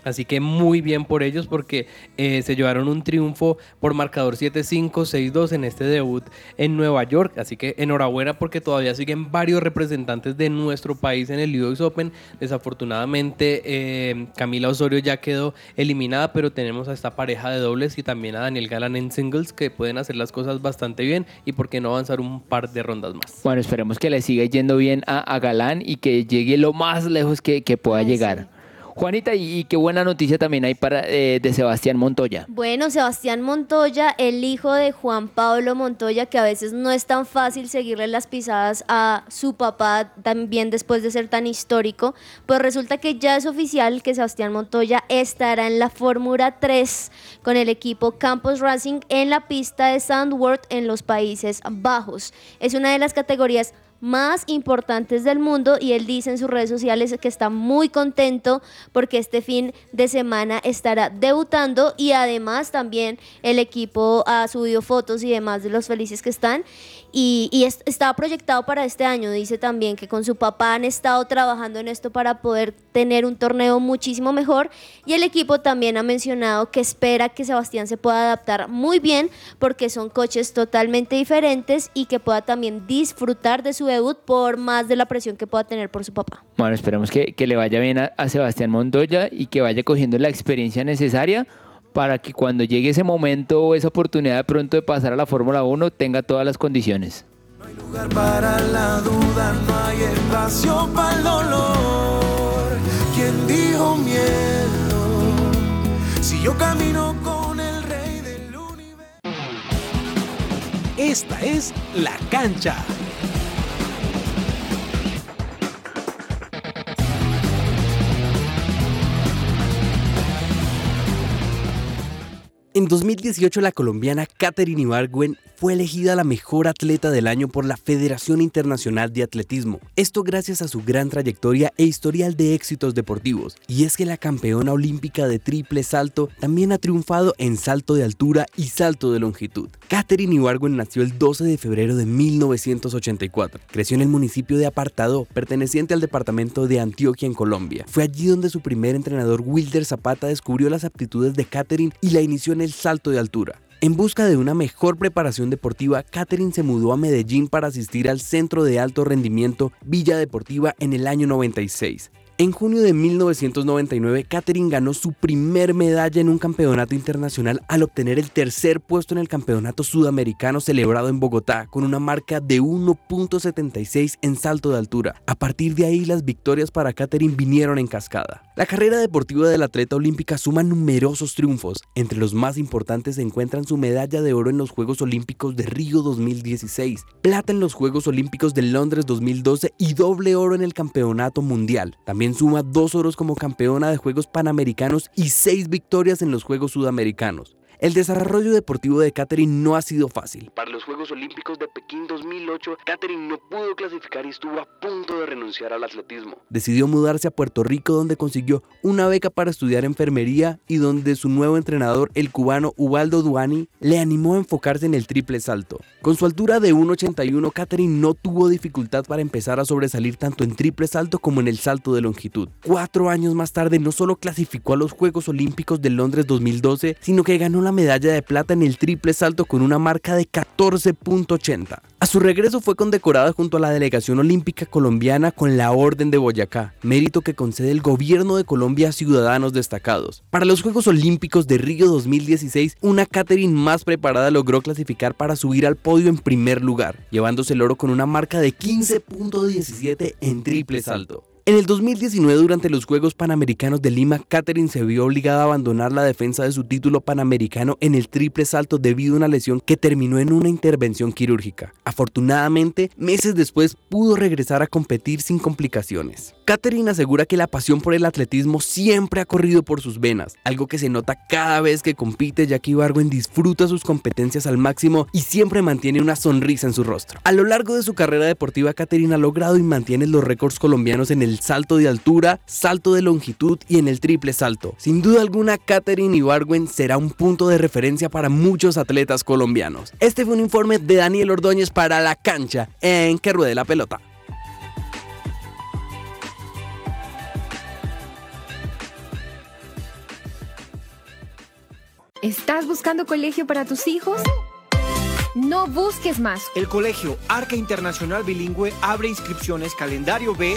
Así que muy bien por ellos porque eh, se llevaron un triunfo por marcador 7-5, 6-2 en este debut en Nueva York. Así que enhorabuena porque todavía siguen varios representantes de nuestro país en el US Open. Desafortunadamente eh, Camila Osorio ya quedó eliminada, pero tenemos a esta pareja de dobles y también a Daniel Galán en singles que pueden hacer las cosas bastante bien y por qué no avanzar un par de rondas más. Bueno, esperemos que le siga yendo bien a, a Galán y que llegue lo más lejos que, que pueda llegar. Juanita, y, qué buena noticia también hay para eh, de Sebastián Montoya. Bueno, Sebastián Montoya, el hijo de Juan Pablo Montoya, que a veces no es tan fácil seguirle las pisadas a su papá también después de ser tan histórico, pues resulta que ya es oficial que Sebastián Montoya estará en la Fórmula 3 con el equipo Campos Racing en la pista de Sandworth en los Países Bajos. Es una de las categorías más importantes del mundo y él dice en sus redes sociales que está muy contento porque este fin de semana estará debutando y además también el equipo ha subido fotos y demás de los felices que están y, y es- está proyectado para este año. Dice también que con su papá han estado trabajando en esto para poder tener un torneo muchísimo mejor y el equipo también ha mencionado que espera que Sebastián se pueda adaptar muy bien porque son coches totalmente diferentes y que pueda también disfrutar de su debut por más de la presión que pueda tener por su papá. Bueno, esperemos que, le vaya bien a, a Sebastián Montoya y que vaya cogiendo la experiencia necesaria para que cuando llegue ese momento o esa oportunidad de pronto de pasar a la Fórmula 1 tenga todas las condiciones. lugar para la duda, no hay espacio para el dolor. ¿Quién dijo miedo? Si yo camino con el rey del Esta es La Cancha. En 2018 la colombiana Katherine Ibargüen fue elegida la mejor atleta del año por la Federación Internacional de Atletismo. Esto gracias a su gran trayectoria e historial de éxitos deportivos. Y es que la campeona olímpica de triple salto también ha triunfado en salto de altura y salto de longitud. Katherine Ibargüen nació el 12 de febrero de 1984. Creció en el municipio de Apartado, perteneciente al departamento de Antioquia en Colombia. Fue allí donde su primer entrenador Wilder Zapata descubrió las aptitudes de Katherine y la inició en el salto de altura. En busca de una mejor preparación deportiva, Katherine se mudó a Medellín para asistir al Centro de Alto Rendimiento Villa Deportiva en el año 96. En junio de 1999, Katherine ganó su primer medalla en un campeonato internacional al obtener el tercer puesto en el campeonato sudamericano celebrado en Bogotá con una marca de 1.76 en salto de altura. A partir de ahí, las victorias para Katherine vinieron en cascada. La carrera deportiva del atleta olímpica suma numerosos triunfos. Entre los más importantes se encuentran su medalla de oro en los Juegos Olímpicos de Río 2016, plata en los Juegos Olímpicos de Londres 2012 y doble oro en el Campeonato Mundial. También suma dos oros como campeona de Juegos Panamericanos y seis victorias en los Juegos Sudamericanos. El desarrollo deportivo de Katherine no ha sido fácil. Para los Juegos Olímpicos de Pekín 2008, Katherine no pudo clasificar y estuvo a punto de renunciar al atletismo. Decidió mudarse a Puerto Rico donde consiguió una beca para estudiar enfermería y donde su nuevo entrenador, el cubano Ubaldo Duani, le animó a enfocarse en el triple salto. Con su altura de 1,81, Katherine no tuvo dificultad para empezar a sobresalir tanto en triple salto como en el salto de longitud. Cuatro años más tarde no solo clasificó a los Juegos Olímpicos de Londres 2012, sino que ganó la medalla de plata en el triple salto con una marca de 14.80. A su regreso fue condecorada junto a la delegación olímpica colombiana con la Orden de Boyacá, mérito que concede el gobierno de Colombia a ciudadanos destacados. Para los Juegos Olímpicos de Río 2016, una Catherine más preparada logró clasificar para subir al podio en primer lugar, llevándose el oro con una marca de 15.17 en triple salto. En el 2019, durante los Juegos Panamericanos de Lima, Katherine se vio obligada a abandonar la defensa de su título panamericano en el triple salto debido a una lesión que terminó en una intervención quirúrgica. Afortunadamente, meses después pudo regresar a competir sin complicaciones. Katherine asegura que la pasión por el atletismo siempre ha corrido por sus venas, algo que se nota cada vez que compite ya que disfruta sus competencias al máximo y siempre mantiene una sonrisa en su rostro. A lo largo de su carrera deportiva, Katherine ha logrado y mantiene los récords colombianos en el salto de altura, salto de longitud y en el triple salto. Sin duda alguna, Katherine Ibargüen será un punto de referencia para muchos atletas colombianos. Este fue un informe de Daniel Ordóñez para La Cancha en Que Ruede la Pelota. ¿Estás buscando colegio para tus hijos? No busques más. El colegio Arca Internacional Bilingüe abre inscripciones calendario B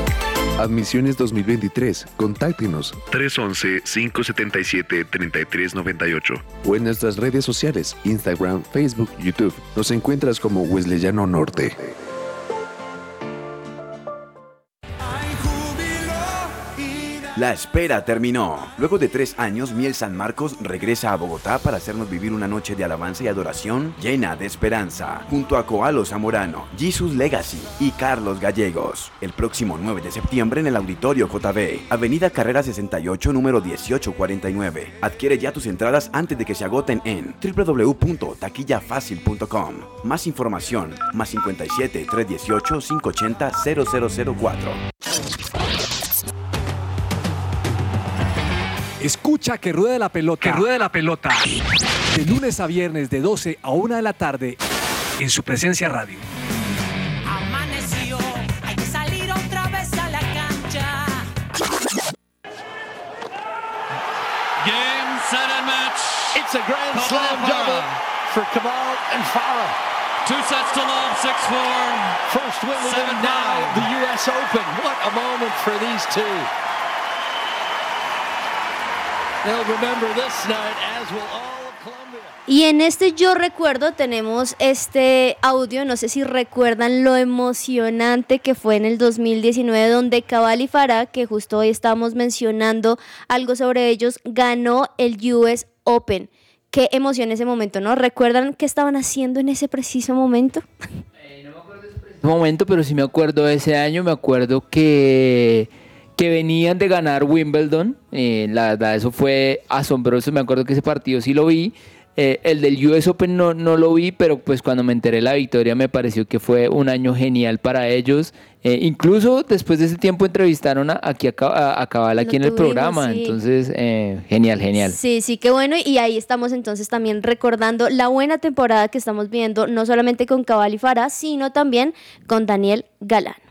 Admisiones 2023. Contáctenos 311-577-3398 o en nuestras redes sociales, Instagram, Facebook, YouTube. Nos encuentras como Wesleyano Norte. La espera terminó. Luego de tres años, Miel San Marcos regresa a Bogotá para hacernos vivir una noche de alabanza y adoración llena de esperanza, junto a Coalo Zamorano, Jesus Legacy y Carlos Gallegos. El próximo 9 de septiembre en el Auditorio JB, Avenida Carrera 68, número 1849. Adquiere ya tus entradas antes de que se agoten en www.taquillafacil.com. Más información, más 57 318 580 0004. Escucha que ruede la pelota. Que ruede la pelota. De lunes a viernes de 12 a 1 de la tarde en su presencia radio. Amaneció, hay que salir otra vez a la cancha. Game, set match. It's a grand Kamal slam double for Kamal and Farah. Two sets to love, 6-4. First win within now the U.S. Open. What a moment for these two. Y en este yo recuerdo tenemos este audio, no sé si recuerdan lo emocionante que fue en el 2019 donde Cabal y Farah, que justo hoy estamos mencionando algo sobre ellos, ganó el US Open. Qué emoción ese momento, ¿no? ¿Recuerdan qué estaban haciendo en ese preciso momento? momento, pero sí me acuerdo de ese año, me acuerdo que, que venían de ganar Wimbledon, eh, la verdad eso fue asombroso, me acuerdo que ese partido sí lo vi, eh, el del US Open no, no lo vi, pero pues cuando me enteré de la victoria me pareció que fue un año genial para ellos. Eh, incluso después de ese tiempo entrevistaron a, aquí a, a, a Cabal aquí en el tuvimos, programa, sí. entonces eh, genial, genial. Sí, sí, qué bueno. Y ahí estamos entonces también recordando la buena temporada que estamos viendo, no solamente con Cabal y Farah, sino también con Daniel Galán.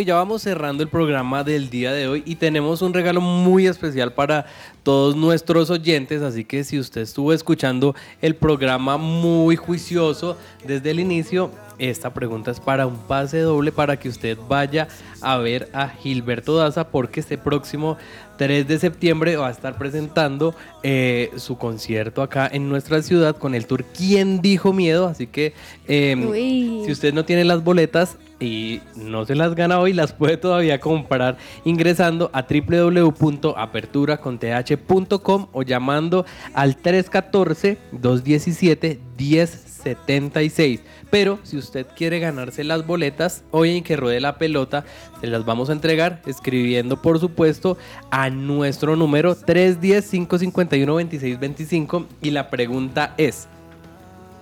Y ya vamos cerrando el programa del día de hoy y tenemos un regalo muy especial para todos nuestros oyentes, así que si usted estuvo escuchando el programa muy juicioso desde el inicio, esta pregunta es para un pase doble para que usted vaya a ver a Gilberto Daza porque este próximo 3 de septiembre va a estar presentando eh, su concierto acá en nuestra ciudad con el tour ¿Quién dijo miedo? Así que eh, Uy. si usted no tiene las boletas y no se las gana hoy, las puede todavía comprar ingresando a www.aperturaconth.com o llamando al 314-217-1076. Pero si usted quiere ganarse las boletas, hoy en que ruede la pelota, se las vamos a entregar escribiendo, por supuesto, a nuestro número 310-551-2625. Y la pregunta es,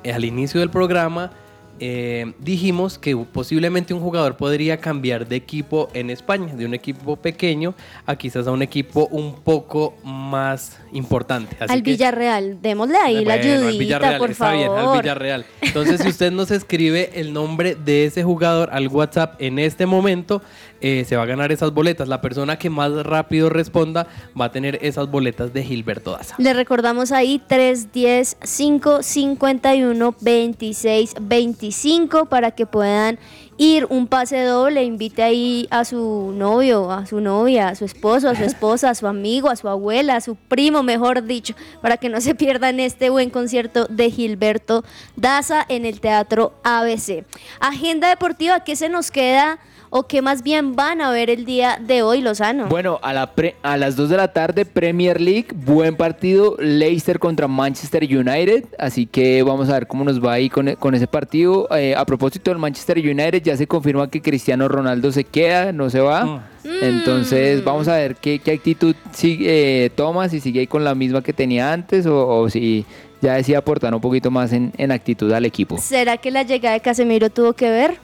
al inicio del programa eh, dijimos que posiblemente un jugador podría cambiar de equipo en España, de un equipo pequeño a quizás a un equipo un poco más importante. Así al que- Villarreal, démosle ahí la bueno, ayudita, por está favor. bien, al Villarreal. Entonces, si usted nos escribe el nombre de ese jugador al WhatsApp en este momento, eh, se va a ganar esas boletas. La persona que más rápido responda va a tener esas boletas de Gilberto Daza. Le recordamos ahí 310-551-2625 para que puedan ir un pase doble, invite ahí a su novio, a su novia, a su esposo, a su [laughs] esposa, a su amigo, a su abuela, a su primo, mejor dicho, para que no se pierdan este buen concierto de Gilberto Daza en el Teatro ABC. Agenda deportiva, ¿qué se nos queda o qué más bien van a ver el día de hoy, Lozano? Bueno, a, la pre- a las 2 de la tarde, Premier League, buen partido, Leicester contra Manchester United, así que vamos a ver cómo nos va ahí con, e- con ese partido. Eh, a propósito del Manchester United, ya se confirma que Cristiano Ronaldo se queda, no se va. Entonces vamos a ver qué, qué actitud sigue, eh, toma, si sigue ahí con la misma que tenía antes o, o si ya decide aportar un poquito más en, en actitud al equipo. ¿Será que la llegada de Casemiro tuvo que ver?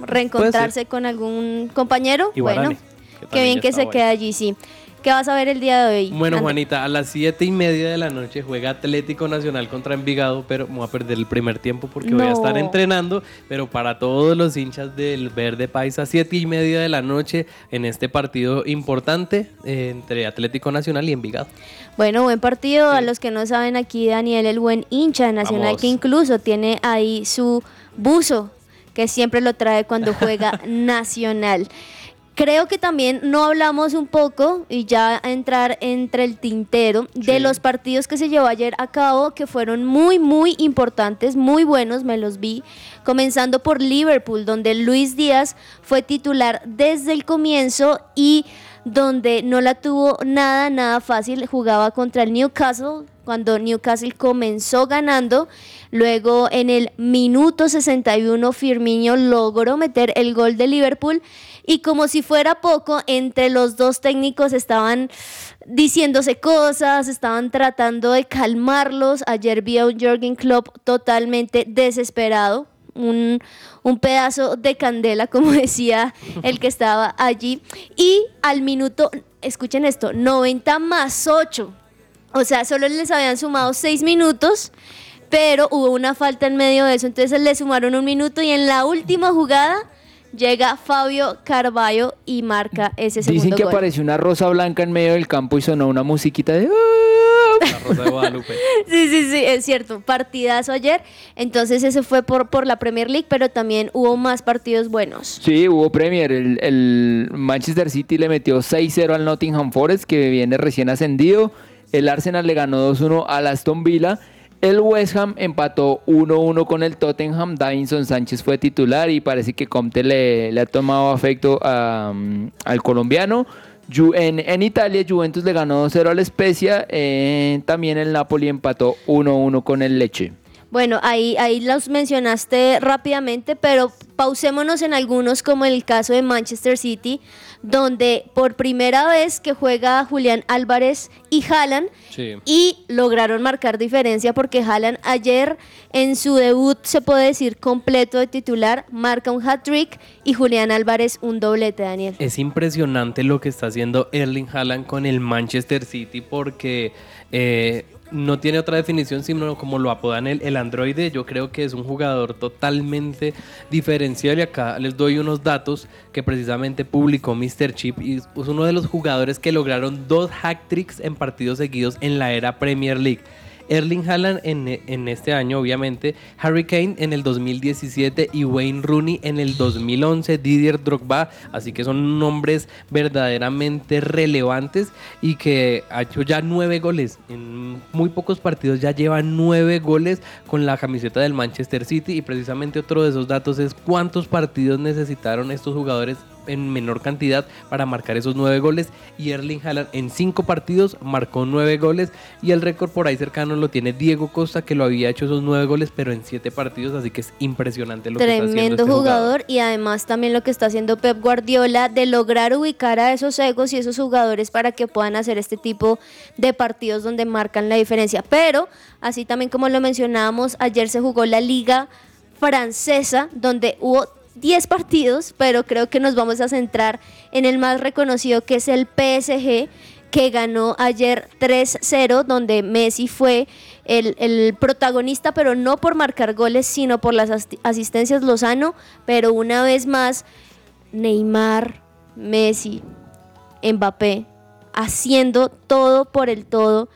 ¿Reencontrarse con algún compañero? Y bueno, que qué bien que se bueno. quede allí, sí. ¿Qué vas a ver el día de hoy? Bueno, André? Juanita, a las siete y media de la noche juega Atlético Nacional contra Envigado, pero me voy a perder el primer tiempo porque voy a estar entrenando. Pero para todos los hinchas del Verde Paisa, siete y media de la noche en este partido importante eh, entre Atlético Nacional y Envigado. Bueno, buen partido. A los que no saben, aquí Daniel, el buen hincha de Nacional, Vamos. que incluso tiene ahí su buzo, que siempre lo trae cuando juega [laughs] Nacional. Creo que también no hablamos un poco, y ya entrar entre el tintero, de los partidos que se llevó ayer a cabo, que fueron muy, muy importantes, muy buenos, me los vi. Comenzando por Liverpool, donde Luis Díaz fue titular desde el comienzo y donde no la tuvo nada, nada fácil. Jugaba contra el Newcastle cuando Newcastle comenzó ganando. Luego en el minuto 61 Firmino logró meter el gol de Liverpool y como si fuera poco, entre los dos técnicos estaban diciéndose cosas, estaban tratando de calmarlos. Ayer vi a un Jürgen Klopp totalmente desesperado, un, un pedazo de candela, [laughs] como decía el que estaba allí. Y al minuto escuchen esto, 90 más 8. O sea, solo les habían sumado 6 minutos, pero hubo una falta en medio de eso. Entonces le sumaron un minuto y en la última jugada llega Fabio Carballo y marca ese segundo Dicen que gol. apareció una rosa blanca en medio del campo y sonó una musiquita de... La Rosa de Guadalupe. [laughs] Sí, sí, sí, es cierto. Partidazo ayer. Entonces ese fue por, por la Premier League, pero también hubo más partidos buenos. Sí, hubo Premier. El, el Manchester City le metió 6-0 al Nottingham Forest, que viene recién ascendido. El Arsenal le ganó 2-1 al Aston Villa. El West Ham empató 1-1 con el Tottenham. Davinson Sánchez fue titular y parece que Comte le, ha tomado afecto um, al colombiano. En, en Italia, Juventus le ganó 2-0 al Spezia. eh, también el Napoli empató 1-1 con el Leche. Bueno, ahí, ahí los mencionaste rápidamente, pero pausémonos en algunos, como el caso de Manchester City, donde por primera vez que juega Julián Álvarez y Haaland, Sí. y lograron marcar diferencia porque Haaland ayer en su debut, se puede decir completo de titular, marca un hat-trick y Julián Álvarez un doblete, Daniel. Es impresionante lo que está haciendo Erling Haaland con el Manchester City porque eh, no tiene otra definición sino como lo apodan el, el androide. Yo creo que es un jugador totalmente diferencial y acá les doy unos datos que precisamente publicó Mr. Chip y es uno de los jugadores que lograron dos hack tricks en partidos seguidos en la era Premier League. Erling Haaland en, este año, obviamente, Harry Kane en el 2017 y Wayne Rooney en el 2011, Didier Drogba, así que son nombres verdaderamente relevantes y que ha hecho ya nueve goles. En muy pocos partidos ya lleva nueve goles con la camiseta del Manchester City y precisamente otro de esos datos es cuántos partidos necesitaron estos jugadores en menor cantidad para marcar esos nueve goles. Y Erling Haaland en cinco partidos marcó nueve goles. Y el récord por ahí cercano lo tiene Diego Costa que lo había hecho esos nueve goles pero en siete partidos. Así que es impresionante lo que está haciendo Tremendo este jugador. y además también lo que está haciendo Pep Guardiola de lograr ubicar a esos egos y esos jugadores para que puedan hacer este tipo de partidos donde marcan la diferencia. Pero, así también como lo mencionábamos, ayer se jugó la liga francesa donde hubo 10 partidos, pero creo que nos vamos a centrar en el más reconocido que es el PSG que ganó ayer 3-0, donde Messi fue el, el protagonista, pero no por marcar goles, sino por las asistencias Lozano, pero una vez más, Neymar, Messi, Mbappé, haciendo todo por el todo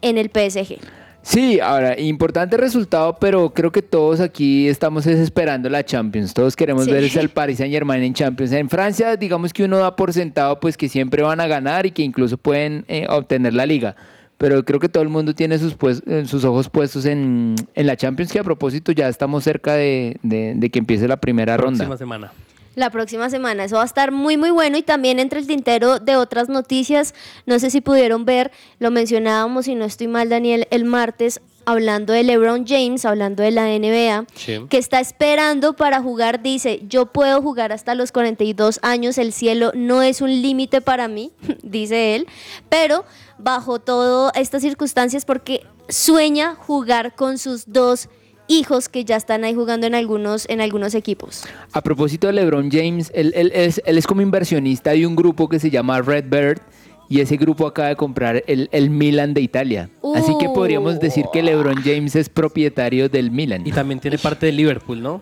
en el PSG. Sí, ahora, importante resultado, pero creo que todos aquí estamos es esperando la Champions. Todos queremos Sí. ver ese al Paris Saint Germain en Champions. En Francia, digamos que uno da por sentado pues que siempre van a ganar y que incluso pueden eh, obtener la liga. Pero creo que todo el mundo tiene sus, pues- eh, sus ojos puestos en, en la Champions, que a propósito ya estamos cerca de, de- de que empiece la primera próxima ronda. semana. La próxima semana, eso va a estar muy muy bueno y también entre el tintero de otras noticias, no sé si pudieron ver, lo mencionábamos si no estoy mal Daniel el martes hablando de LeBron James, hablando de la NBA, Sí. que está esperando para jugar, dice, yo puedo jugar hasta los 42 años, el cielo no es un límite para mí, [laughs] dice él, pero bajo todas estas circunstancias porque sueña jugar con sus dos hijos que ya están ahí jugando en algunos, en algunos equipos. A propósito de LeBron James, él, él es, él es como inversionista de un grupo que se llama Red Bird y ese grupo acaba de comprar el, el Milan de Italia. Así que podríamos decir que LeBron James es propietario del Milan. Y también tiene parte de Liverpool, ¿no?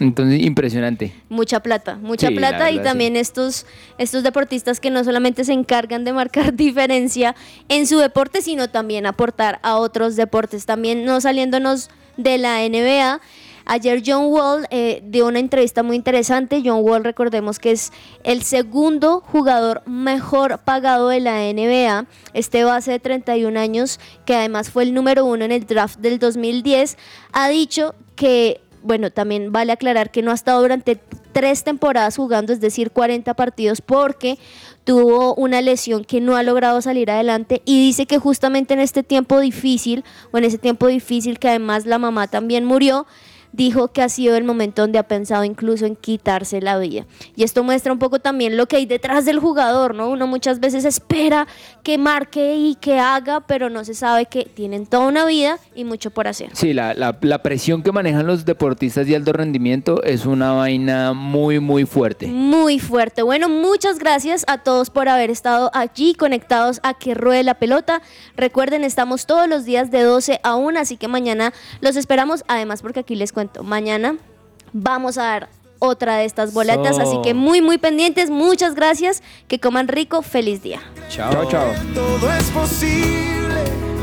Entonces, impresionante. Mucha plata, mucha Sí, plata y también estos, estos deportistas que no solamente se encargan de marcar [laughs] diferencia en su deporte, sino también aportar a otros deportes. También no saliéndonos de la NBA. Ayer John Wall eh, dio una entrevista muy interesante. John Wall, recordemos que es el segundo jugador mejor pagado de la NBA. Este base de 31 años, que además fue el número uno en el draft del 2010, ha dicho que bueno, también vale aclarar que no ha estado durante tres temporadas jugando, es decir, 40 partidos, porque tuvo una lesión que no ha logrado salir adelante y dice que justamente en este tiempo difícil, o en ese tiempo difícil que además la mamá también murió, dijo que ha sido el momento donde ha pensado incluso en quitarse la vida. Y esto muestra un poco también lo que hay detrás del jugador, ¿no? Uno muchas veces espera que marque y que haga, pero no se sabe que tienen toda una vida y mucho por hacer. Sí, la, la, la presión que manejan los deportistas de alto rendimiento es una vaina muy, muy fuerte. Muy fuerte. Bueno, muchas gracias a todos por haber estado allí conectados a que ruede la pelota. Recuerden, estamos todos los días de 12 a 1, así que mañana los esperamos. Además, porque aquí les cuento, mañana vamos a dar otra de estas boletas, así que muy, muy pendientes. Muchas gracias. Que coman rico. Feliz día. Chao, chao. Todo es posible.